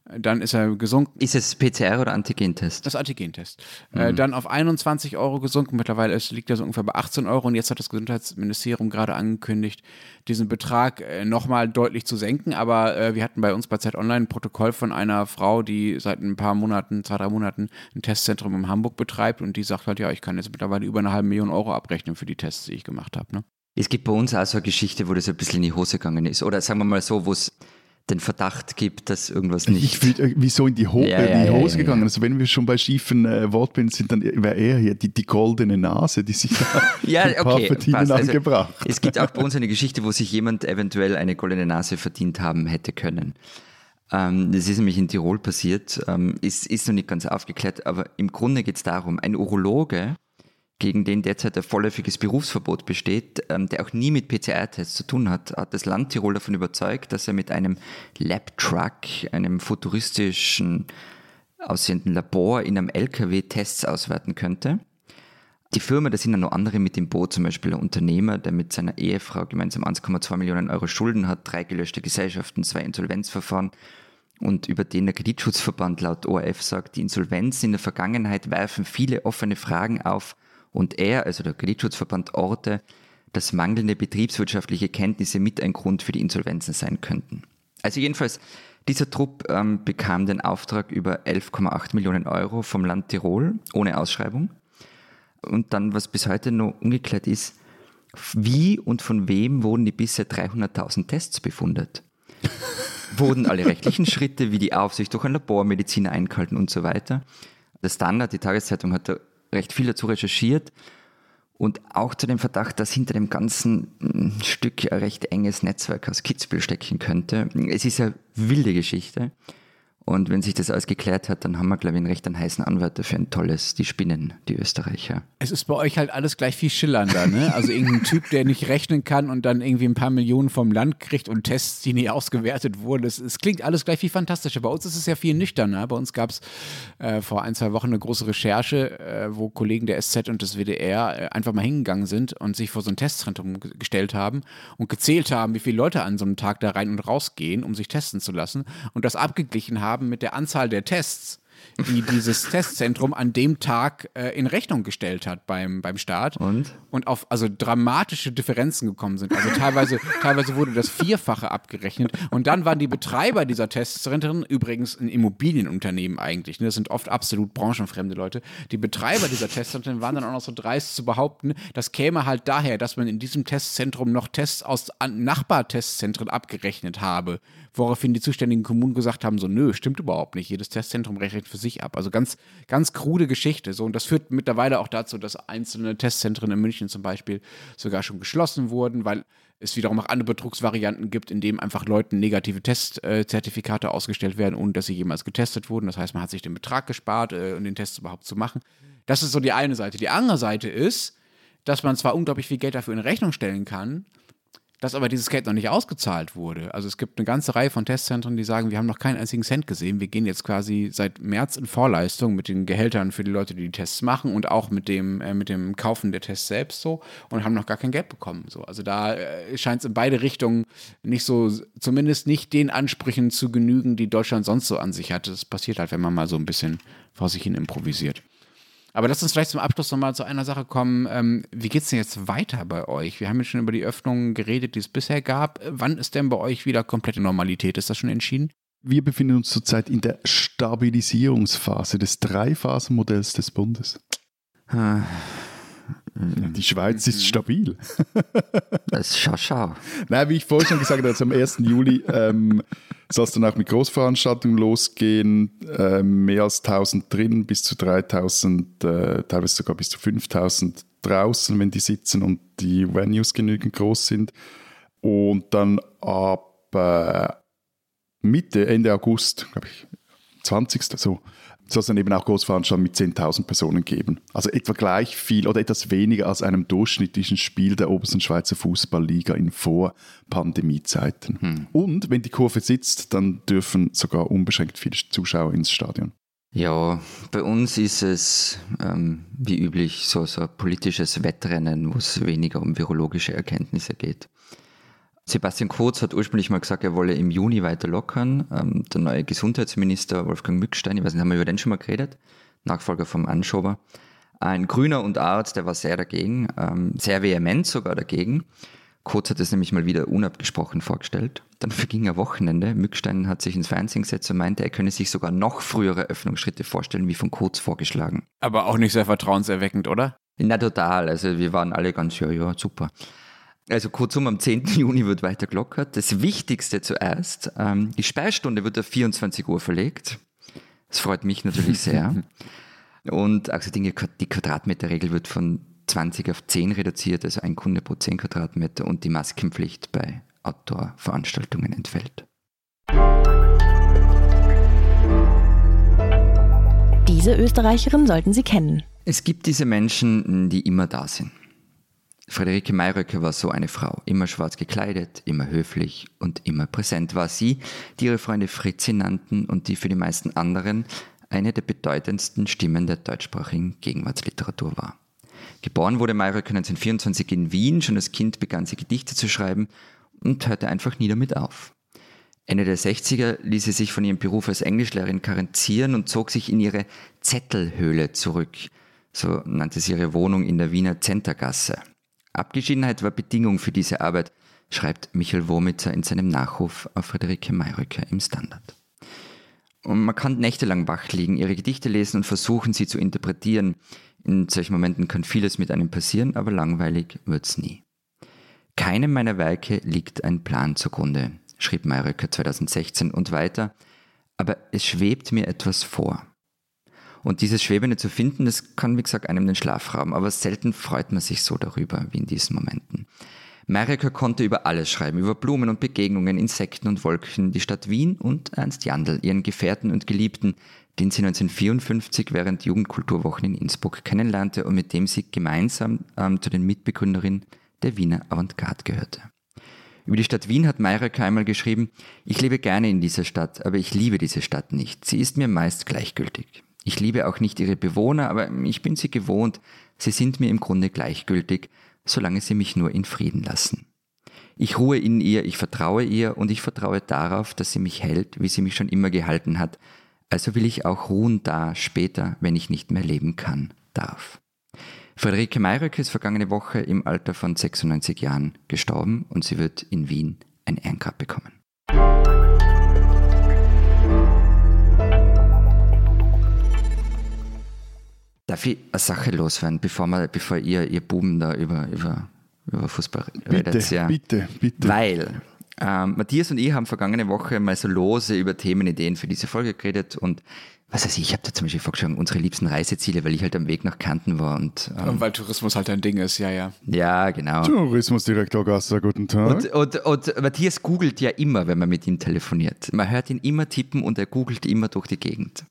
Dann ist er gesunken.
Ist es PCR oder Antigentest?
Das Antigentest. Mhm. Äh, dann auf 21 Euro gesunken. Mittlerweile ist, liegt er so ungefähr bei 18 Euro. Und jetzt hat das Gesundheitsministerium gerade angekündigt, diesen Betrag äh, nochmal deutlich zu senken. Aber äh, wir hatten bei uns bei Zeit Online ein Protokoll von einer Frau, die seit ein paar Monaten, zwei, drei Monaten ein Testzentrum in Hamburg betreibt. Und die sagt halt, ja, ich kann jetzt mittlerweile über eine halbe Million Euro abrechnen für die Tests, die ich gemacht habe. Ne?
Es gibt bei uns auch so eine Geschichte, wo das ein bisschen in die Hose gegangen ist. Oder sagen wir mal so, wo es den Verdacht gibt, dass irgendwas nicht.
Ich fühl, äh, wieso in die, Ho
Ja,
äh, in die Hose gegangen? Also wenn wir schon bei schiefen äh, Wortbilden sind, dann wäre er hier die, die goldene Nase, die sich da
Ja,
ein paar
okay. passt. Also,
angebracht.
es gibt auch bei uns eine Geschichte, wo sich jemand eventuell eine goldene Nase verdient haben hätte können. Ähm, das ist nämlich in Tirol passiert, ähm, ist, ist noch nicht ganz aufgeklärt, aber im Grunde geht es darum, ein Urologe, gegen den derzeit ein vorläufiges Berufsverbot besteht, ähm, der auch nie mit PCR-Tests zu tun hat, hat das Land Tirol davon überzeugt, dass er mit einem Lab-Truck, einem futuristischen aussehenden Labor in einem LKW Tests auswerten könnte. Die Firma, da sind ja noch andere mit im Boot, zum Beispiel ein Unternehmer, der mit seiner Ehefrau gemeinsam 1,2 Millionen Euro Schulden hat, drei gelöschte Gesellschaften, zwei Insolvenzverfahren und über den der Kreditschutzverband laut ORF sagt, die Insolvenzen in der Vergangenheit werfen viele offene Fragen auf und er, also der Kreditschutzverband Orte, dass mangelnde betriebswirtschaftliche Kenntnisse mit ein Grund für die Insolvenzen sein könnten. Also jedenfalls, dieser Trupp ähm, bekam den Auftrag über 11,8 Millionen Euro vom Land Tirol ohne Ausschreibung. Und dann, was bis heute noch ungeklärt ist, wie und von wem wurden die bisher 300.000 Tests befundet? wurden alle rechtlichen Schritte wie die Aufsicht durch ein Labormediziner eingehalten und so weiter? Der Standard, die Tageszeitung, hat da recht viel dazu recherchiert und auch zu dem Verdacht, dass hinter dem ganzen mm, Stück ein recht enges Netzwerk aus Kitzbühel stecken könnte. Es ist eine wilde Geschichte. Und wenn sich das alles geklärt hat, dann haben wir, glaube ich, einen recht einen heißen Anwalt dafür ein tolles, die Spinnen, die Österreicher.
Es ist bei euch halt alles gleich viel schillernder, ne? Also irgendein Typ, der nicht rechnen kann und dann irgendwie ein paar Millionen vom Land kriegt und Tests, die nie ausgewertet wurden. Es, es klingt alles gleich viel fantastischer. Bei uns ist es ja viel nüchterner. Bei uns gab es äh, vor ein, zwei Wochen eine große Recherche, äh, wo Kollegen der SZ und des WDR äh, einfach mal hingegangen sind und sich vor so ein Testzentrum ge- gestellt haben und gezählt haben, wie viele Leute an so einem Tag da rein und raus gehen, um sich testen zu lassen und das abgeglichen haben mit der Anzahl der Tests die dieses Testzentrum an dem Tag äh, in Rechnung gestellt hat beim, beim Start.
Und?
Und auf also dramatische Differenzen gekommen sind. Also teilweise, teilweise wurde das Vierfache abgerechnet. Und dann waren die Betreiber dieser Testzentren übrigens ein Immobilienunternehmen eigentlich. Ne? Das sind oft absolut branchenfremde Leute. Die Betreiber dieser Testzentren waren dann auch noch so dreist zu behaupten, das käme halt daher, dass man in diesem Testzentrum noch Tests aus Nachbartestzentren abgerechnet habe. Woraufhin die zuständigen Kommunen gesagt haben, so nö, stimmt überhaupt nicht. Jedes Testzentrum rechnet für sich ab. Also ganz, ganz krude Geschichte. So, und das führt mittlerweile auch dazu, dass einzelne Testzentren in München zum Beispiel sogar schon geschlossen wurden, weil es wiederum auch andere Betrugsvarianten gibt, in denen einfach Leuten negative Testzertifikate ausgestellt werden, ohne dass sie jemals getestet wurden. Das heißt, man hat sich den Betrag gespart, äh, um den Test überhaupt zu machen. Das ist so die eine Seite. Die andere Seite ist, dass man zwar unglaublich viel Geld dafür in Rechnung stellen kann, dass aber dieses Geld noch nicht ausgezahlt wurde. Also es gibt eine ganze Reihe von Testzentren, die sagen, wir haben noch keinen einzigen Cent gesehen. Wir gehen jetzt quasi seit März in Vorleistung mit den Gehältern für die Leute, die die Tests machen und auch mit dem, äh, mit dem Kaufen der Tests selbst so und haben noch gar kein Geld bekommen. So. Also da äh, scheint es in beide Richtungen nicht so, zumindest nicht den Ansprüchen zu genügen, die Deutschland sonst so an sich hat. Das passiert halt, wenn man mal so ein bisschen vor sich hin improvisiert. Aber lass uns vielleicht zum Abschluss nochmal zu einer Sache kommen. Ähm, wie geht es denn jetzt weiter bei euch? Wir haben jetzt schon über die Öffnungen geredet, die es bisher gab. Äh, Wann ist denn bei euch wieder komplette Normalität? Ist das schon entschieden?
Wir befinden uns zurzeit in der Stabilisierungsphase des Dreiphasenmodells des Bundes.
Ah,
Die Schweiz ist stabil.
Das ist schau, schau.
Nein, wie ich vorhin schon gesagt habe, also am 1. Juli ähm, soll es dann auch mit Großveranstaltungen losgehen. Ähm, mehr als 1000 drin, bis zu 3000, äh, teilweise sogar bis zu 5000 draußen, wenn die sitzen und die Venues genügend groß sind. Und dann ab äh, Mitte, Ende August, glaube ich, 20. so, soll es dann eben auch Großveranstaltungen mit 10.000 Personen geben. Also etwa gleich viel oder etwas weniger als einem durchschnittlichen Spiel der obersten Schweizer Fußballliga in Vor-Pandemie-Zeiten. Und wenn die Kurve sitzt, dann dürfen sogar unbeschränkt viele Zuschauer ins Stadion.
Ja, bei uns ist es ähm, wie üblich so, so ein politisches Wettrennen, wo es weniger um virologische Erkenntnisse geht. Sebastian Kurz hat ursprünglich mal gesagt, er wolle im Juni weiter lockern. Ähm, der neue Gesundheitsminister Wolfgang Mückstein, ich weiß nicht, haben wir über den schon mal geredet? Nachfolger vom Anschober. Ein Grüner und Arzt, der war sehr dagegen, ähm, sehr vehement sogar dagegen. Kurz hat es nämlich mal wieder unabgesprochen vorgestellt. Dann verging ein Wochenende. Mückstein hat sich ins Fernsehen gesetzt und meinte, er könne sich sogar noch frühere Öffnungsschritte vorstellen, wie von Kurz vorgeschlagen.
Aber auch nicht sehr vertrauenserweckend, oder?
Na total, also wir waren alle ganz, ja, ja, super. Also kurzum, am 10. Juni wird weiter gelockert. Das Wichtigste zuerst, ähm, die Sperrstunde wird auf 24 Uhr verlegt. Das freut mich natürlich sehr. Und also die Quadratmeterregel wird von 20 auf 10 reduziert, also ein Kunde pro 10 Quadratmeter und die Maskenpflicht bei Outdoor-Veranstaltungen entfällt.
Diese Österreicherin sollten Sie kennen.
Es gibt diese Menschen, die immer da sind. Friederike Mayröcker war so eine Frau, immer schwarz gekleidet, immer höflich und immer präsent war sie, die ihre Freunde Fritzi nannten und die für die meisten anderen eine der bedeutendsten Stimmen der deutschsprachigen Gegenwartsliteratur war. Geboren wurde Mayröcker 1924 in Wien, schon als Kind begann sie Gedichte zu schreiben und hörte einfach nie damit auf. Ende der 60er ließ sie sich von ihrem Beruf als Englischlehrerin karenzieren und zog sich in ihre Zettelhöhle zurück. So nannte sie ihre Wohnung in der Wiener Zentergasse. Abgeschiedenheit war Bedingung für diese Arbeit, schreibt Michael Womitzer in seinem Nachruf auf Friederike Mayröcker im Standard. Und man kann nächtelang wach liegen, ihre Gedichte lesen und versuchen, sie zu interpretieren. In solchen Momenten kann vieles mit einem passieren, aber langweilig wird's nie. Keinem meiner Werke liegt ein Plan zugrunde, schrieb Mayröcker 2016 und weiter, aber es schwebt mir etwas vor. Und dieses Schwebende zu finden, das kann, wie gesagt, einem den Schlaf rauben, aber selten freut man sich so darüber wie in diesen Momenten. Marika konnte über alles schreiben, über Blumen und Begegnungen, Insekten und Wolken, die Stadt Wien und Ernst Jandl, ihren Gefährten und Geliebten, den sie 1954 während Jugendkulturwochen in Innsbruck kennenlernte und mit dem sie gemeinsam ähm, zu den Mitbegründerinnen der Wiener Avantgarde gehörte. Über die Stadt Wien hat Mayröcker einmal geschrieben, ich lebe gerne in dieser Stadt, aber ich liebe diese Stadt nicht. Sie ist mir meist gleichgültig. Ich liebe auch nicht ihre Bewohner, aber ich bin sie gewohnt. Sie sind mir im Grunde gleichgültig, solange sie mich nur in Frieden lassen. Ich ruhe in ihr, ich vertraue ihr und ich vertraue darauf, dass sie mich hält, wie sie mich schon immer gehalten hat. Also will ich auch ruhen da später, wenn ich nicht mehr leben kann, darf. Friederike Mayröck ist vergangene Woche im Alter von 96 Jahren gestorben und sie wird in Wien ein Ehrengrab bekommen. Darf ich eine Sache loswerden, bevor, wir, bevor ihr, ihr Buben da über, über, über Fußball
redet? Bitte, ja. bitte, bitte.
Weil ähm, Matthias und ich haben vergangene Woche mal so lose über Themenideen für diese Folge geredet und was weiß ich, ich habe da zum Beispiel vorgeschlagen, unsere liebsten Reiseziele, weil ich halt am Weg nach Kärnten war. Und,
ähm, und weil Tourismus halt ein Ding ist, ja, ja.
Ja, genau.
Tourismusdirektor Gasser, guten Tag.
Und, und, und Matthias googelt ja immer, wenn man mit ihm telefoniert. Man hört ihn immer tippen und er googelt immer durch die Gegend.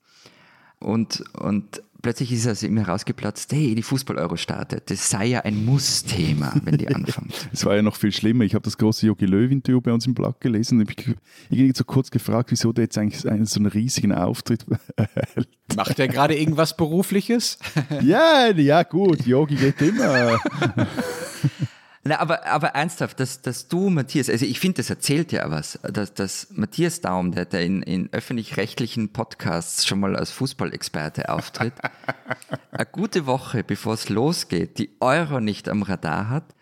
Und, und plötzlich ist es ihm herausgeplatzt, hey, die Fußball-Euro startet. Das sei ja ein Muss-Thema, wenn die anfangen.
Es war ja noch viel schlimmer. Ich habe das große Jogi Löw-Interview bei uns im Blog gelesen und ich irgendwie so kurz gefragt, wieso der jetzt eigentlich einen, so einen riesigen Auftritt
erhält. Macht er gerade irgendwas Berufliches?
ja, ja, gut, Yogi geht immer.
Na, aber, aber ernsthaft, dass, dass du, Matthias, also ich finde, das erzählt ja was, dass, dass Matthias Daum, der, der in, in öffentlich-rechtlichen Podcasts schon mal als Fußballexperte auftritt, eine gute Woche, bevor es losgeht, die Euro nicht am Radar hat,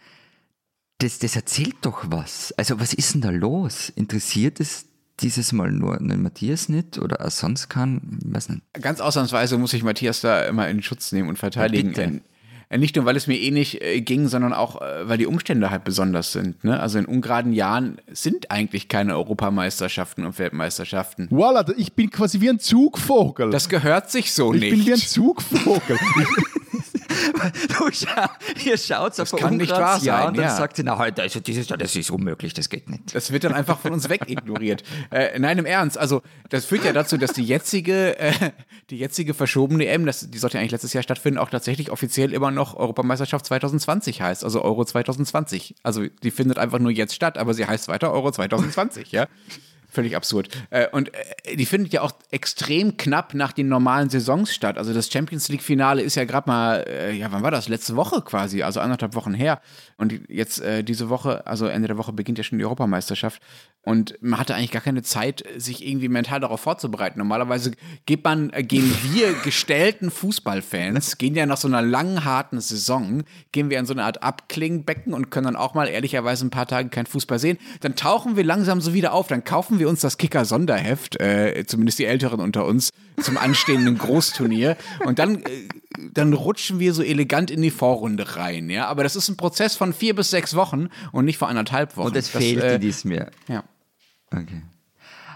das, das erzählt doch was. Also was ist denn da los? Interessiert es dieses Mal nur den Matthias nicht oder sonst kann? Ich weiß nicht.
Ganz ausnahmsweise muss ich Matthias da immer in Schutz nehmen und verteidigen. Äh, nicht nur, weil es mir eh nicht äh, ging, sondern auch, äh, weil die Umstände halt besonders sind. Ne? Also in ungeraden Jahren sind eigentlich keine Europameisterschaften und Weltmeisterschaften.
Voila, ich bin quasi wie ein Zugvogel.
Das gehört sich so
ich
nicht.
Ich bin wie ein Zugvogel.
du schau, ihr schaut
auf kann nicht wahr sein,
ja, und dann
ja.
sagt sie, na, heute, also dieses Jahr, das ist unmöglich, das geht nicht.
Das wird dann einfach von uns wegignoriert. äh, nein, im Ernst, also das führt ja dazu, dass die jetzige, äh, die jetzige verschobene EM, das, die sollte ja eigentlich letztes Jahr stattfinden, auch tatsächlich offiziell immer noch Europameisterschaft 2020 heißt, also Euro 2020. Also die findet einfach nur jetzt statt, aber sie heißt weiter Euro 2020, ja. Völlig absurd. Äh, und äh, die findet ja auch extrem knapp nach den normalen Saisons statt. Also das Champions League-Finale ist ja gerade mal, äh, ja, wann war das? Letzte Woche quasi, also anderthalb Wochen her. Und jetzt diese Woche, also Ende der Woche beginnt ja schon die Europameisterschaft. Und man hatte eigentlich gar keine Zeit, sich irgendwie mental darauf vorzubereiten. Normalerweise geht man, gehen wir gestellten Fußballfans, gehen ja nach so einer langen, harten Saison, gehen wir in so eine Art Abklingbecken und können dann auch mal ehrlicherweise ein paar Tage kein Fußball sehen. Dann tauchen wir langsam so wieder auf, dann kaufen wir uns das Kicker-Sonderheft, äh, zumindest die Älteren unter uns, zum anstehenden Großturnier. Und dann äh, dann rutschen wir so elegant in die Vorrunde rein, ja. Aber das ist ein Prozess von vier bis sechs Wochen und nicht vor anderthalb Wochen.
Und es
das,
fehlt
äh,
Jahr.
Ja.
Okay.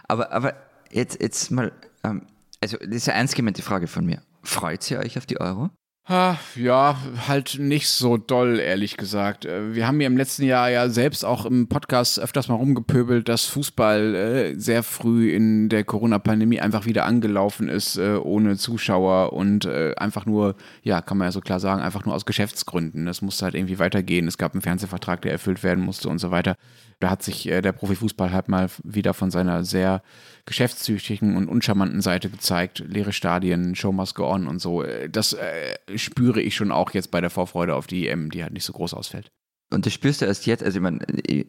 Aber, aber jetzt, jetzt mal, ähm, also das ist eine ernst gemeinte Frage von mir. Freut ihr euch auf die Euro?
Ja, halt nicht so doll, ehrlich gesagt. Äh, Wir haben ja im letzten Jahr ja selbst auch im Podcast öfters mal rumgepöbelt, dass Fußball äh, sehr früh in der Corona-Pandemie einfach wieder angelaufen ist, äh, ohne Zuschauer und einfach nur, ja, kann man ja so klar sagen, einfach nur aus Geschäftsgründen. Das musste halt irgendwie weitergehen. Es gab einen Fernsehvertrag, der erfüllt werden musste und so weiter. Da hat sich der Profifußball halt mal wieder von seiner sehr geschäftstüchtigen und uncharmanten Seite gezeigt. Leere Stadien, Show must go on und so. Äh, Das äh, spüre ich schon auch jetzt bei der Vorfreude auf die EM, die halt nicht so groß ausfällt.
Und das spürst du erst jetzt, also ich meine,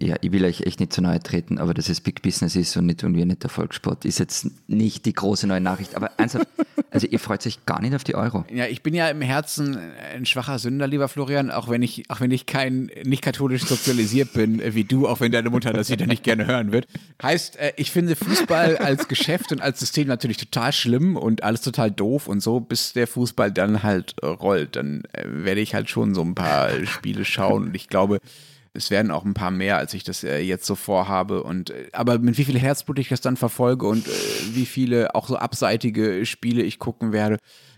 ja, ich will euch echt nicht zu nahe treten, aber dass es Big Business ist und nicht irgendwie nicht der Volkssport, ist jetzt nicht die große neue Nachricht. Aber ernsthaft, also ihr freut euch gar nicht auf die Euro.
Ja, ich bin ja im Herzen ein schwacher Sünder, lieber Florian, auch wenn ich, auch wenn ich kein, nicht katholisch sozialisiert bin, äh, wie du, auch wenn deine Mutter das wieder nicht gerne hören wird. Heißt, äh, ich finde Fußball als Geschäft und als System natürlich total schlimm und alles total doof und so, bis der Fußball dann halt rollt. Dann äh, werde ich halt schon so ein paar Spiele schauen und ich glaube, es werden auch ein paar mehr, als ich das äh, jetzt so vorhabe. Und äh, aber mit wie viel Herzblut ich das dann verfolge und äh, wie viele auch so abseitige Spiele ich gucken werde,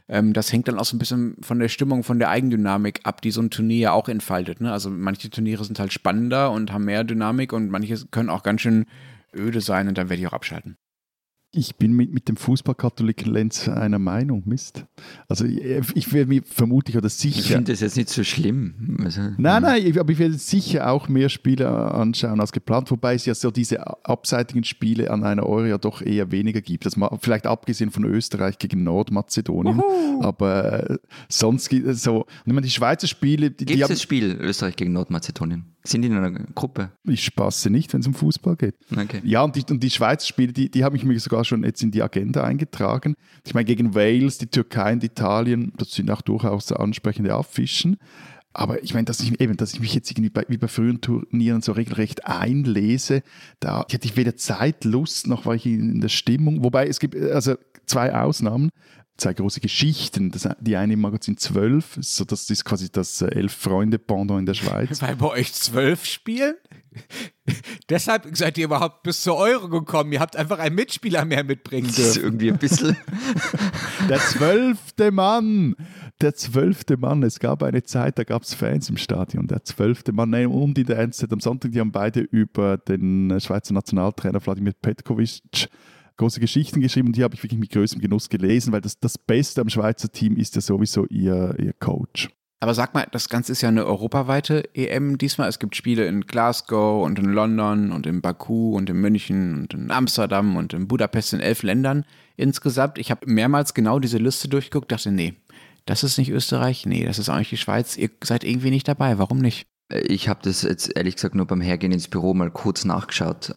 ähm, das hängt dann auch so ein bisschen von der Stimmung, von der Eigendynamik ab, die so ein Turnier ja auch entfaltet. Ne? Also manche Turniere sind halt spannender und haben mehr Dynamik und manche können auch ganz schön öde sein und dann werde ich auch abschalten.
Ich bin mit, mit dem Fußballkatholiken Lenz einer Meinung. Mist. Also ich, ich werde mir vermutlich oder
Ich
sicher.
finde das jetzt nicht so schlimm. Also,
Nein, nein, ich, aber ich werde sicher auch mehr Spiele anschauen als geplant, wobei es ja so diese abseitigen Spiele an einer Euro ja doch eher weniger gibt. Das mal, vielleicht abgesehen von Österreich gegen Nordmazedonien, aber äh, sonst gibt es so. Und ich meine, die Schweizer Spiele, die, die
Gibt es das Spiel Österreich gegen Nordmazedonien? Sind die in einer Gruppe?
ich spaße nicht, wenn es um Fußball geht.
Okay.
Ja, und die, und die Schweizer Spiele, die, die habe ich mir sogar schon jetzt in die Agenda eingetragen. Ich meine, gegen Wales, die Türkei und Italien, das sind auch durchaus ansprechende Affischen. Aber ich meine, dass ich, eben, dass ich mich jetzt irgendwie bei, wie bei frühen Turnieren so regelrecht einlese, da hätte ich weder Zeit, Lust, noch war ich in der Stimmung. Wobei es gibt also zwei Ausnahmen, zwei große Geschichten. Das, die eine im Magazin 12, so das ist quasi das äh, Elf-Freunde-Pendant in der Schweiz.
Weil bei euch zwölf spielen? Deshalb seid ihr überhaupt bis zur Euro gekommen. Ihr habt einfach einen Mitspieler mehr mitbringen
Das ist
dürfen.
irgendwie ein bisschen.
Der zwölfte Mann! Der zwölfte Mann. Es gab eine Zeit, da gab es Fans im Stadion. Der zwölfte Mann. Nein, und in der NZ am Sonntag, die haben beide über den Schweizer Nationaltrainer Wladimir Petkovic große Geschichten geschrieben und die habe ich wirklich mit größtem Genuss gelesen, weil das, das Beste am Schweizer Team ist ja sowieso ihr, ihr Coach.
Aber sag mal, das Ganze ist ja eine europaweite EM diesmal. Es gibt Spiele in Glasgow und in London und in Baku und in München und in Amsterdam und in Budapest in elf Ländern insgesamt. Ich habe mehrmals genau diese Liste durchgeguckt, dachte, nee, das ist nicht Österreich, nee, das ist auch nicht die Schweiz. Ihr seid irgendwie nicht dabei, warum nicht?
Ich habe das jetzt ehrlich gesagt nur beim Hergehen ins Büro mal kurz nachgeschaut.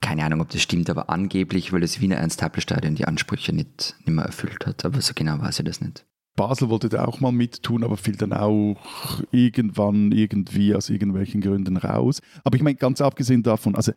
Keine Ahnung, ob das stimmt, aber angeblich, weil das Wiener Ernst-Happel-Stadion die Ansprüche nicht, nicht mehr erfüllt hat. Aber so genau weiß ich das nicht.
Basel wollte da auch mal mittun, aber fiel dann auch irgendwann irgendwie aus irgendwelchen Gründen raus. Aber ich meine, ganz abgesehen davon, also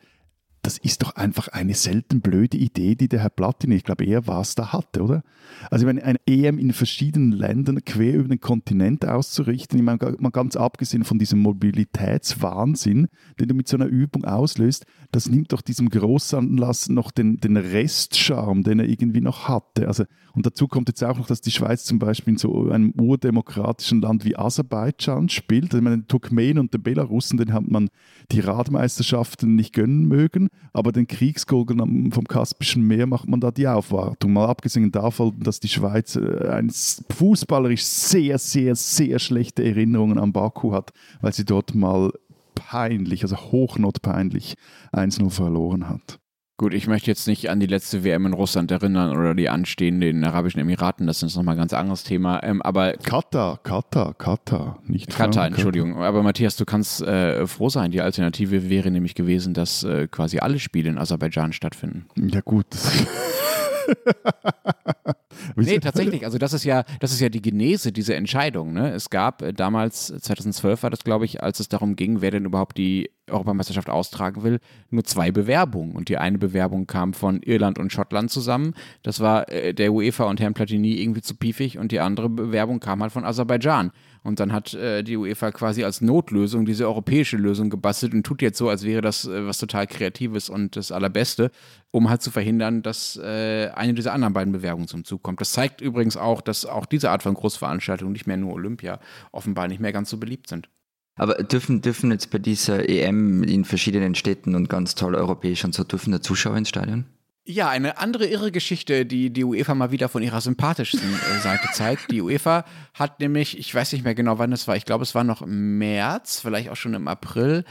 das ist doch einfach eine selten blöde Idee, die der Herr Platini, ich glaube, er war es da hatte, oder? Also meine, eine EM in verschiedenen Ländern quer über den Kontinent auszurichten, ich meine, mal ganz abgesehen von diesem Mobilitätswahnsinn, den du mit so einer Übung auslöst, das nimmt doch diesem Großanlass noch den, den Restcharme, den er irgendwie noch hatte. Also, und dazu kommt jetzt auch noch, dass die Schweiz zum Beispiel in so einem urdemokratischen Land wie Aserbaidschan spielt. Also, ich meine, den Turkmenen und den Belarussen, den hat man die Radmeisterschaften nicht gönnen mögen, aber den Kriegsgurgeln vom Kaspischen Meer macht man da die Aufwartung. Mal abgesehen davon, dass die Schweiz äh, ein fußballerisch sehr, sehr, sehr schlechte Erinnerungen an Baku hat, weil sie dort mal peinlich, also hochnotpeinlich 1-0 verloren hat.
Gut, ich möchte jetzt nicht an die letzte WM in Russland erinnern oder die anstehende in den Arabischen Emiraten, das ist nochmal ein ganz anderes Thema. Ähm, aber
Katar, Katar, Katar, nicht
Katar, Entschuldigung. Aber Matthias, du kannst äh, froh sein. Die Alternative wäre nämlich gewesen, dass äh, quasi alle Spiele in Aserbaidschan stattfinden.
Ja gut.
Nee, tatsächlich. Also das ist ja, das ist ja die Genese dieser Entscheidung. Ne? Es gab äh, damals, 2012 war das, glaube ich, als es darum ging, wer denn überhaupt die Europameisterschaft austragen will, nur zwei Bewerbungen. Und die eine Bewerbung kam von Irland und Schottland zusammen. Das war äh, der UEFA und Herrn Platini irgendwie zu piefig. Und die andere Bewerbung kam halt von Aserbaidschan. Und dann hat äh, die UEFA quasi als Notlösung diese europäische Lösung gebastelt und tut jetzt so, als wäre das äh, was total Kreatives und das Allerbeste, um halt zu verhindern, dass äh, eine dieser anderen beiden Bewerbungen zum Zug kommt. Das zeigt übrigens auch, dass auch diese Art von Großveranstaltungen, nicht mehr nur Olympia, offenbar nicht mehr ganz so beliebt sind.
Aber dürfen, dürfen jetzt bei dieser EM in verschiedenen Städten und ganz toll europäisch und so, dürfen da Zuschauer ins Stadion?
Ja, eine andere irre Geschichte, die die UEFA mal wieder von ihrer sympathischsten äh, Seite zeigt. Die UEFA hat nämlich, ich weiß nicht mehr genau, wann es war, ich glaube, es war noch im März, vielleicht auch schon im April,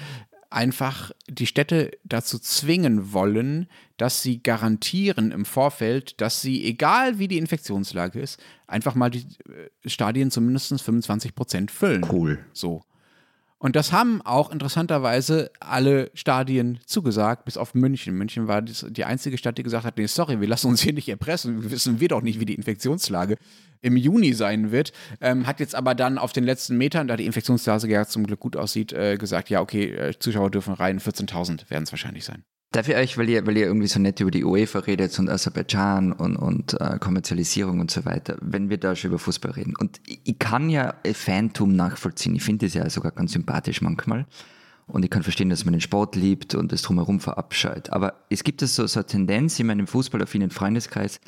einfach die Städte dazu zwingen wollen, dass sie garantieren im Vorfeld, dass sie, egal wie die Infektionslage ist, einfach mal die äh, Stadien zumindest 25 Prozent füllen.
Cool.
So. Und das haben auch interessanterweise alle Stadien zugesagt, bis auf München. München war die einzige Stadt, die gesagt hat, nee, sorry, wir lassen uns hier nicht erpressen, wissen wir doch nicht, wie die Infektionslage im Juni sein wird. Ähm, hat jetzt aber dann auf den letzten Metern, da die Infektionslage ja zum Glück gut aussieht, äh, gesagt, ja, okay, äh, Zuschauer dürfen rein, 14.000 werden es wahrscheinlich sein.
Darf ich euch, weil ihr, weil ihr irgendwie so nett über die UEFA redet und Aserbaidschan und, und äh, Kommerzialisierung und so weiter, wenn wir da schon über Fußball reden. Und ich, kann ja Phantom nachvollziehen. Ich finde es ja sogar ganz sympathisch manchmal. Und ich kann verstehen, dass man den Sport liebt und das drumherum verabscheut. Aber es gibt so, so eine Tendenz in meinem fußballaffinen Freundeskreis,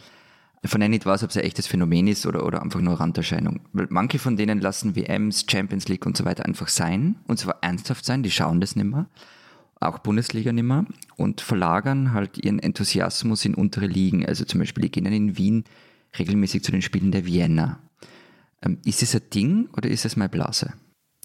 von denen ich nicht weiß, ob es ein echtes Phänomen ist oder, oder einfach nur Randerscheinung. Weil manche von denen lassen WMs, Champions League und so weiter einfach sein. Und zwar ernsthaft sein, die schauen das nicht mehr auch Bundesliga nicht mehr und verlagern halt ihren Enthusiasmus in untere Ligen. Also zum Beispiel, die gehen in Wien regelmäßig zu den Spielen der Vienna. Ähm, ist es ein Ding oder ist es meine Blase?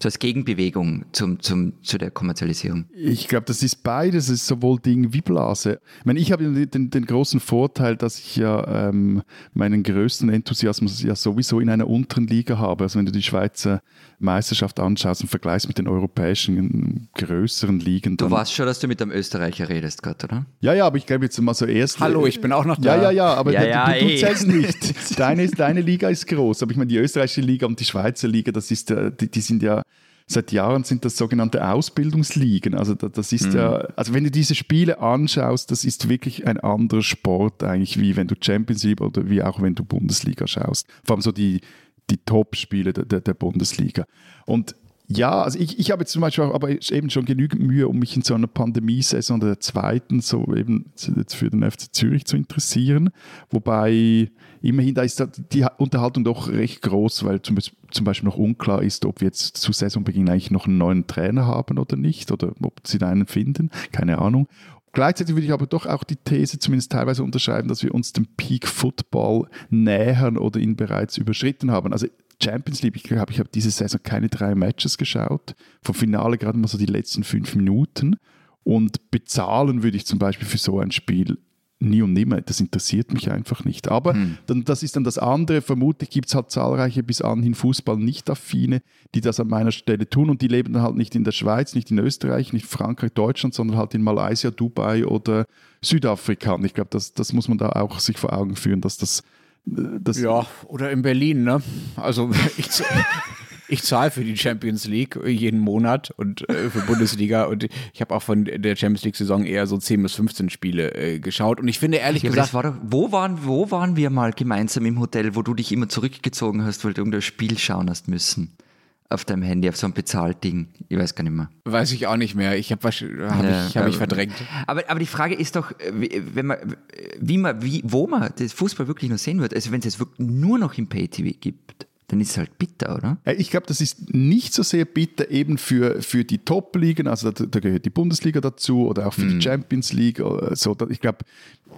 So als Gegenbewegung zum, zum, zu der Kommerzialisierung?
Ich glaube, das ist beides. Es ist sowohl Ding wie Blase. Ich meine, ich habe den, den, großen Vorteil, dass ich ja ähm, meinen größten Enthusiasmus ja sowieso in einer unteren Liga habe. Also wenn du die Schweizer Meisterschaft anschaust und vergleichst mit den europäischen größeren Ligen.
Du weißt schon, dass du mit einem Österreicher redest gerade, oder?
Ja, ja, aber ich glaube jetzt mal so erst.
Hallo, ich bin auch noch da.
Ja, ja, ja, aber
ja, ja,
du, du, du zählst nicht. Deine, deine Liga ist groß. Aber ich meine, die österreichische Liga und die Schweizer Liga, das ist, äh, die, die sind ja seit Jahren sind das sogenannte Ausbildungsligen. Also das ist mhm. ja, also wenn du diese Spiele anschaust, das ist wirklich ein anderer Sport eigentlich, wie wenn du Champions League oder wie auch wenn du Bundesliga schaust. Vor allem so die, die Top-Spiele der, der, Bundesliga. Und ja, also ich, ich habe jetzt zum Beispiel auch, aber eben schon genügend Mühe, um mich in so einer Pandemiesaison der zweiten so eben jetzt für den FC Zürich zu interessieren. Wobei immerhin da ist die Unterhaltung doch recht groß, weil zum, zum Beispiel noch unklar ist, ob wir jetzt zu Saisonbeginn eigentlich noch einen neuen Trainer haben oder nicht oder ob sie einen finden. Keine Ahnung. Gleichzeitig würde ich aber doch auch die These zumindest teilweise unterschreiben, dass wir uns dem Peak Football nähern oder ihn bereits überschritten haben. Also Champions League, ich glaube, ich habe diese Saison keine drei Matches geschaut. Vom Finale gerade mal so die letzten fünf Minuten. Und bezahlen würde ich zum Beispiel für so ein Spiel nie und nimmer. Das interessiert mich einfach nicht. Aber hm. dann, das ist dann das andere. Vermutlich gibt es halt zahlreiche bis anhin Fußball nicht affine, die das an meiner Stelle tun und die leben dann halt nicht in der Schweiz, nicht in Österreich, nicht Frankreich, Deutschland, sondern halt in Malaysia, Dubai oder Südafrika. Und ich glaube, das, das muss man da auch sich vor Augen führen, dass das
das ja, oder in Berlin, ne? Also ich, ich zahle für die Champions League jeden Monat und äh, für Bundesliga und ich habe auch von der Champions League-Saison eher so 10 bis 15 Spiele äh, geschaut. Und ich finde ehrlich ja, gesagt.
War doch, wo, waren, wo waren wir mal gemeinsam im Hotel, wo du dich immer zurückgezogen hast, weil du irgendein Spiel schauen hast müssen? auf deinem Handy, auf so ein Bezahltding. Ich weiß gar nicht mehr.
Weiß ich auch nicht mehr. Ich habe hab ja, ich, hab ich verdrängt.
Aber, aber die Frage ist doch, wenn man, wie man, wie, wo man das Fußball wirklich noch sehen wird. Also wenn es jetzt wirklich nur noch im Pay-TV gibt, dann ist es halt bitter, oder?
Ich glaube, das ist nicht so sehr bitter eben für, für die Top-Ligen, also da, da, gehört die Bundesliga dazu oder auch für mm. die Champions League. So, ich glaube,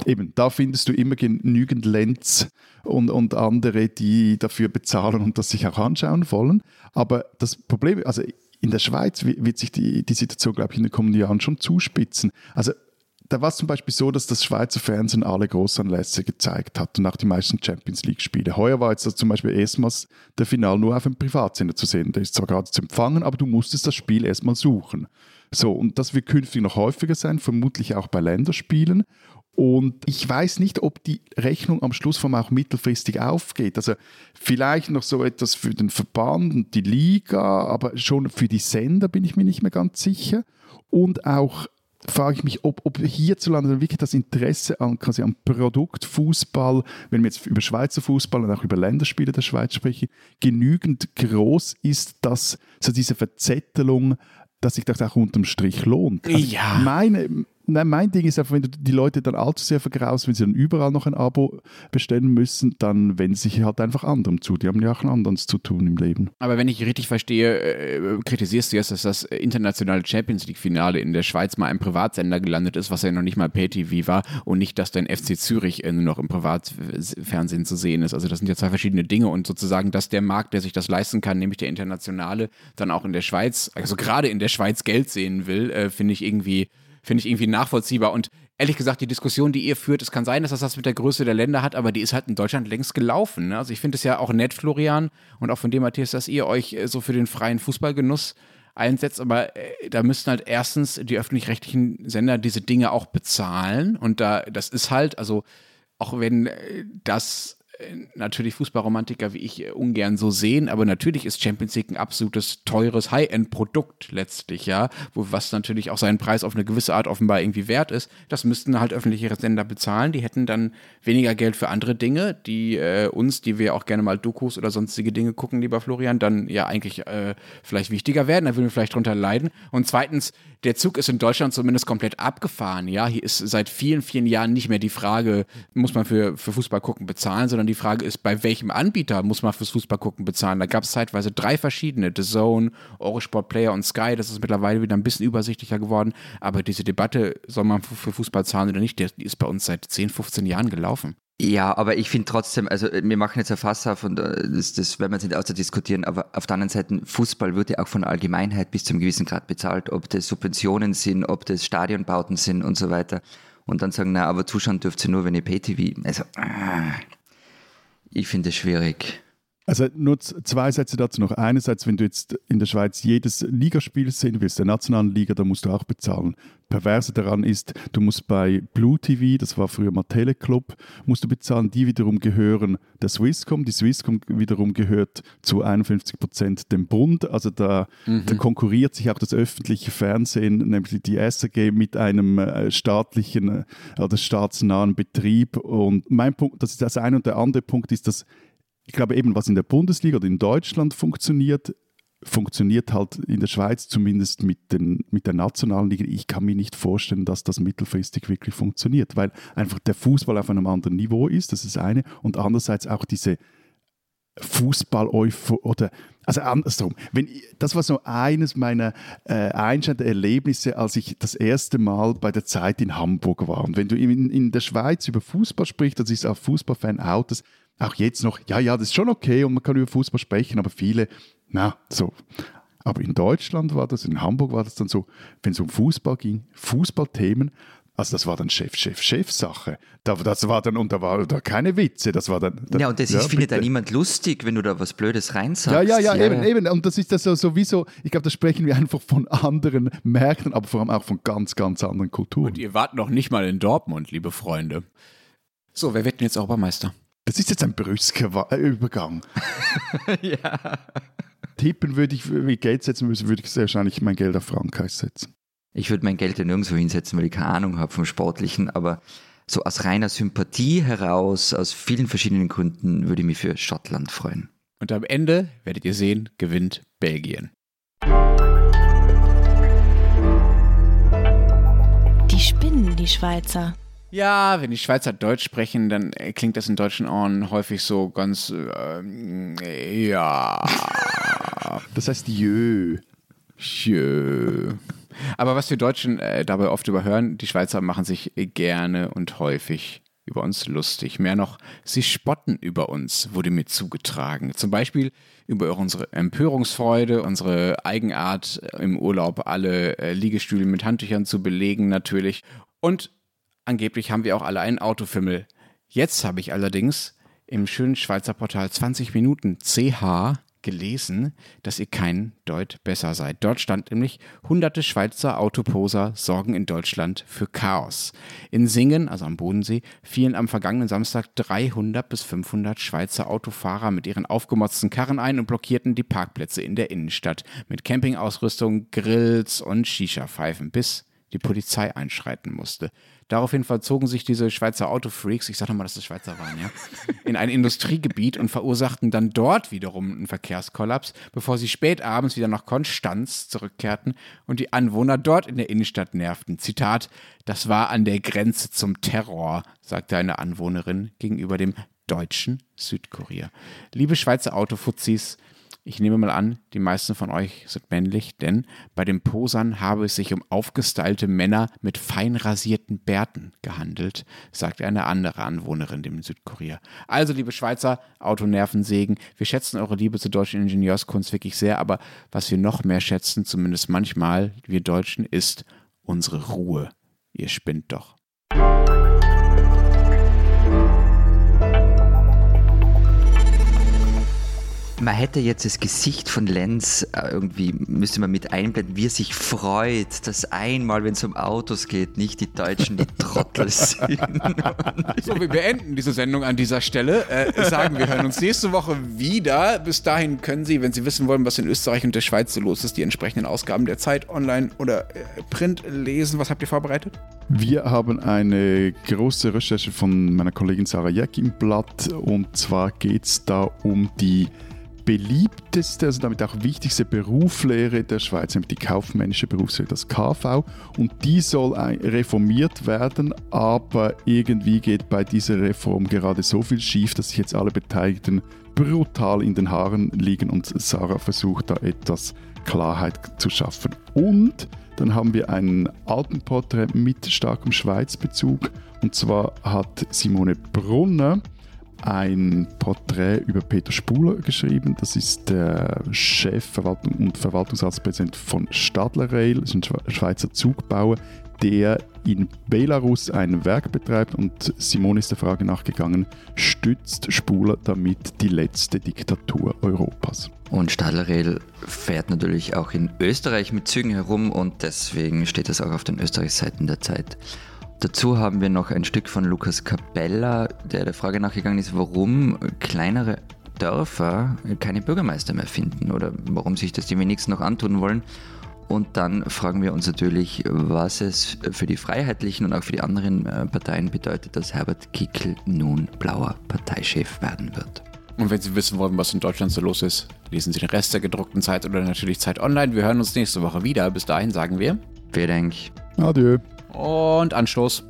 eben, da findest du immer genügend Lenz und, und andere, die dafür bezahlen und das sich auch anschauen wollen. Aber das Problem, also in der Schweiz wird sich die, die Situation, glaube ich, in den kommenden Jahren schon zuspitzen. Also da war es zum Beispiel so, dass das Schweizer Fernsehen alle Großanlässe gezeigt hat und auch die meisten Champions League-Spiele. Heuer war jetzt zum Beispiel erstmals der Final nur auf dem Privatsender zu sehen. Der ist zwar gerade zu empfangen, aber du musstest das Spiel erstmal suchen. So, und das wird künftig noch häufiger sein, vermutlich auch bei Länderspielen. Und ich weiß nicht, ob die Rechnung am Schluss vom auch mittelfristig aufgeht. Also vielleicht noch so etwas für den Verband und die Liga, aber schon für die Sender bin ich mir nicht mehr ganz sicher. Und auch frage ich mich, ob, ob hierzulande wirklich das Interesse an, quasi am Produktfußball, wenn wir jetzt über Schweizer Fußball und auch über Länderspiele der Schweiz sprechen, genügend groß ist, dass so diese Verzettelung dass sich das auch unterm Strich lohnt.
Also ja.
Meine, Nein, mein Ding ist einfach, wenn du die Leute dann allzu sehr vergraust, wenn sie dann überall noch ein Abo bestellen müssen, dann wenden sie sich halt einfach anderem zu. Die haben ja auch anderes zu tun im Leben.
Aber wenn ich richtig verstehe, äh, kritisierst du jetzt, dass das internationale Champions League-Finale in der Schweiz mal im Privatsender gelandet ist, was ja noch nicht mal Pay-TV war und nicht, dass dein FC Zürich äh, noch im Privatfernsehen zu sehen ist. Also das sind ja zwei verschiedene Dinge und sozusagen, dass der Markt, der sich das leisten kann, nämlich der internationale, dann auch in der Schweiz, also gerade in der Schweiz Geld sehen will, äh, finde ich irgendwie finde ich irgendwie nachvollziehbar. Und ehrlich gesagt, die Diskussion, die ihr führt, es kann sein, dass das was mit der Größe der Länder hat, aber die ist halt in Deutschland längst gelaufen. Ne? Also ich finde es ja auch nett, Florian, und auch von dem, Matthias, dass ihr euch äh, so für den freien Fußballgenuss einsetzt, aber äh, da müssten halt erstens die öffentlich-rechtlichen Sender diese Dinge auch bezahlen und da, das ist halt, also auch wenn äh, das natürlich Fußballromantiker wie ich äh, ungern so sehen, aber natürlich ist Champions League ein absolutes teures High-End-Produkt letztlich, ja, wo was natürlich auch seinen Preis auf eine gewisse Art offenbar irgendwie wert ist. Das müssten halt öffentliche Sender bezahlen. Die hätten dann weniger Geld für andere Dinge, die äh, uns, die wir auch gerne mal Dokus oder sonstige Dinge gucken, lieber Florian, dann ja eigentlich äh, vielleicht wichtiger werden. Da würden wir vielleicht drunter leiden. Und zweitens, der Zug ist in Deutschland zumindest komplett abgefahren. Ja, hier ist seit vielen, vielen Jahren nicht mehr die Frage, muss man für, für Fußball gucken bezahlen, sondern die Frage ist, bei welchem Anbieter muss man fürs Fußball gucken bezahlen? Da gab es zeitweise drei verschiedene, The Zone, Eurosport Player und Sky. Das ist mittlerweile wieder ein bisschen übersichtlicher geworden. Aber diese Debatte, soll man für Fußball zahlen oder nicht, die ist bei uns seit 10, 15 Jahren gelaufen.
Ja, aber ich finde trotzdem, also wir machen jetzt ein Fass auf und äh, das, das werden wir jetzt nicht auszudiskutieren, aber auf der anderen Seite, Fußball wird ja auch von der Allgemeinheit bis zu einem gewissen Grad bezahlt, ob das Subventionen sind, ob das Stadionbauten sind und so weiter. Und dann sagen, na, aber zuschauen dürft ihr nur, wenn ihr Pay-TV, also, äh, ich finde es schwierig.
Also nur zwei Sätze dazu noch. Einerseits, wenn du jetzt in der Schweiz jedes Ligaspiel sehen willst, der nationalen Liga, da musst du auch bezahlen. Perverse daran ist, du musst bei Blue TV, das war früher mal Teleclub, musst du bezahlen. Die wiederum gehören der Swisscom. Die Swisscom wiederum gehört zu 51 Prozent dem Bund. Also da, mhm. da, konkurriert sich auch das öffentliche Fernsehen, nämlich die SRG, mit einem äh, staatlichen äh, oder staatsnahen Betrieb. Und mein Punkt, das ist das eine und der andere Punkt ist, dass ich glaube eben, was in der Bundesliga oder in Deutschland funktioniert, funktioniert halt in der Schweiz zumindest mit, den, mit der nationalen Liga. Ich kann mir nicht vorstellen, dass das mittelfristig wirklich funktioniert, weil einfach der Fußball auf einem anderen Niveau ist, das ist eine, und andererseits auch diese fußball oder also andersrum, wenn, das war so eines meiner äh, einschneidenden Erlebnisse, als ich das erste Mal bei der Zeit in Hamburg war. Und wenn du in, in der Schweiz über Fußball sprichst, das ist auch Fußballfan Autos, auch jetzt noch, ja, ja, das ist schon okay und man kann über Fußball sprechen, aber viele, na, so. Aber in Deutschland war das, in Hamburg war das dann so, wenn es um Fußball ging, Fußballthemen, also das war dann Chef, Chef, Chef-Sache. Da, das war dann, und da war da keine Witze, das war dann...
dann ja, und das ja, ist, findet dann niemand lustig, wenn du da was Blödes reinsagst.
Ja, ja, ja, ja, eben, eben. Und das ist das so, sowieso, ich glaube, da sprechen wir einfach von anderen Märkten, aber vor allem auch von ganz, ganz anderen Kulturen. Und
ihr wart noch nicht mal in Dortmund, liebe Freunde. So, wer wird denn jetzt Obermeister?
Das ist jetzt ein brüsker äh, Übergang. ja. Tippen würde ich, wie Geld setzen müssen, würde ich sehr wahrscheinlich mein Geld auf Frankreich setzen.
Ich würde mein Geld ja nirgendwo hinsetzen, weil ich keine Ahnung habe vom Sportlichen, aber so aus reiner Sympathie heraus, aus vielen verschiedenen Gründen, würde ich mich für Schottland freuen.
Und am Ende werdet ihr sehen, gewinnt Belgien.
Die spinnen, die Schweizer.
Ja, wenn die Schweizer Deutsch sprechen, dann äh, klingt das in deutschen Ohren häufig so ganz, äh, ja.
Das heißt jö.
Jö. Aber was wir Deutschen äh, dabei oft überhören, die Schweizer machen sich gerne und häufig über uns lustig. Mehr noch, sie spotten über uns, wurde mir zugetragen. Zum Beispiel über unsere Empörungsfreude, unsere Eigenart im Urlaub, alle äh, Liegestühle mit Handtüchern zu belegen natürlich. Und Angeblich haben wir auch alle einen Autofimmel. Jetzt habe ich allerdings im schönen Schweizer Portal 20 Minuten CH gelesen, dass ihr kein Deut besser seid. Dort stand nämlich, hunderte Schweizer Autoposer sorgen in Deutschland für Chaos. In Singen, also am Bodensee, fielen am vergangenen Samstag 300 bis 500 Schweizer Autofahrer mit ihren aufgemotzten Karren ein und blockierten die Parkplätze in der Innenstadt mit Campingausrüstung, Grills und Shisha-Pfeifen, bis die Polizei einschreiten musste. Daraufhin verzogen sich diese Schweizer Autofreaks, ich sag nochmal, dass es Schweizer waren, ja, in ein Industriegebiet und verursachten dann dort wiederum einen Verkehrskollaps, bevor sie spät abends wieder nach Konstanz zurückkehrten und die Anwohner dort in der Innenstadt nervten. Zitat, das war an der Grenze zum Terror, sagte eine Anwohnerin gegenüber dem deutschen Südkurier. Liebe Schweizer Autofuzis, ich nehme mal an, die meisten von euch sind männlich, denn bei den Posern habe es sich um aufgestylte Männer mit fein rasierten Bärten gehandelt, sagte eine andere Anwohnerin dem Südkurier. Also, liebe Schweizer, Autonervensägen, wir schätzen eure Liebe zur deutschen Ingenieurskunst wirklich sehr, aber was wir noch mehr schätzen, zumindest manchmal, wir Deutschen, ist unsere Ruhe. Ihr spinnt doch.
Man hätte jetzt das Gesicht von Lenz äh, irgendwie, müsste man mit einblenden, wie er sich freut, dass einmal, wenn es um Autos geht, nicht die Deutschen die Trottel sind.
So, wir beenden diese Sendung an dieser Stelle. Äh, sagen, wir hören uns nächste Woche wieder. Bis dahin können Sie, wenn Sie wissen wollen, was in Österreich und der Schweiz so los ist, die entsprechenden Ausgaben der Zeit online oder äh, Print lesen. Was habt ihr vorbereitet?
Wir haben eine große Recherche von meiner Kollegin Sarah Jäck im Blatt und zwar geht es da um die beliebteste, also damit auch wichtigste Berufslehre der Schweiz, nämlich die kaufmännische Berufslehre, das KV. Und die soll reformiert werden, aber irgendwie geht bei dieser Reform gerade so viel schief, dass sich jetzt alle Beteiligten brutal in den Haaren liegen und Sarah versucht da etwas Klarheit zu schaffen. Und dann haben wir ein Alpenporträt mit starkem Schweizbezug. Und zwar hat Simone Brunner ein Porträt über Peter Spuler geschrieben. Das ist der Chef und Verwaltungsratspräsident von Stadler Rail, das ist ein Schweizer Zugbauer, der in Belarus ein Werk betreibt und Simone ist der Frage nachgegangen, stützt Spuler damit die letzte Diktatur Europas?
Und Stadler Rail fährt natürlich auch in Österreich mit Zügen herum und deswegen steht das auch auf den Österreichseiten der Zeit. Dazu haben wir noch ein Stück von Lukas Capella, der der Frage nachgegangen ist, warum kleinere Dörfer keine Bürgermeister mehr finden oder warum sich das die wenigsten noch antun wollen. Und dann fragen wir uns natürlich, was es für die Freiheitlichen und auch für die anderen äh, Parteien bedeutet, dass Herbert Kickl nun blauer Parteichef werden wird.
Und wenn Sie wissen wollen, was in Deutschland so los ist, lesen Sie den Rest der gedruckten Zeit oder natürlich Zeit online. Wir hören uns nächste Woche wieder. Bis dahin sagen wir.
Vielen Dank.
Adieu
und Anstoß.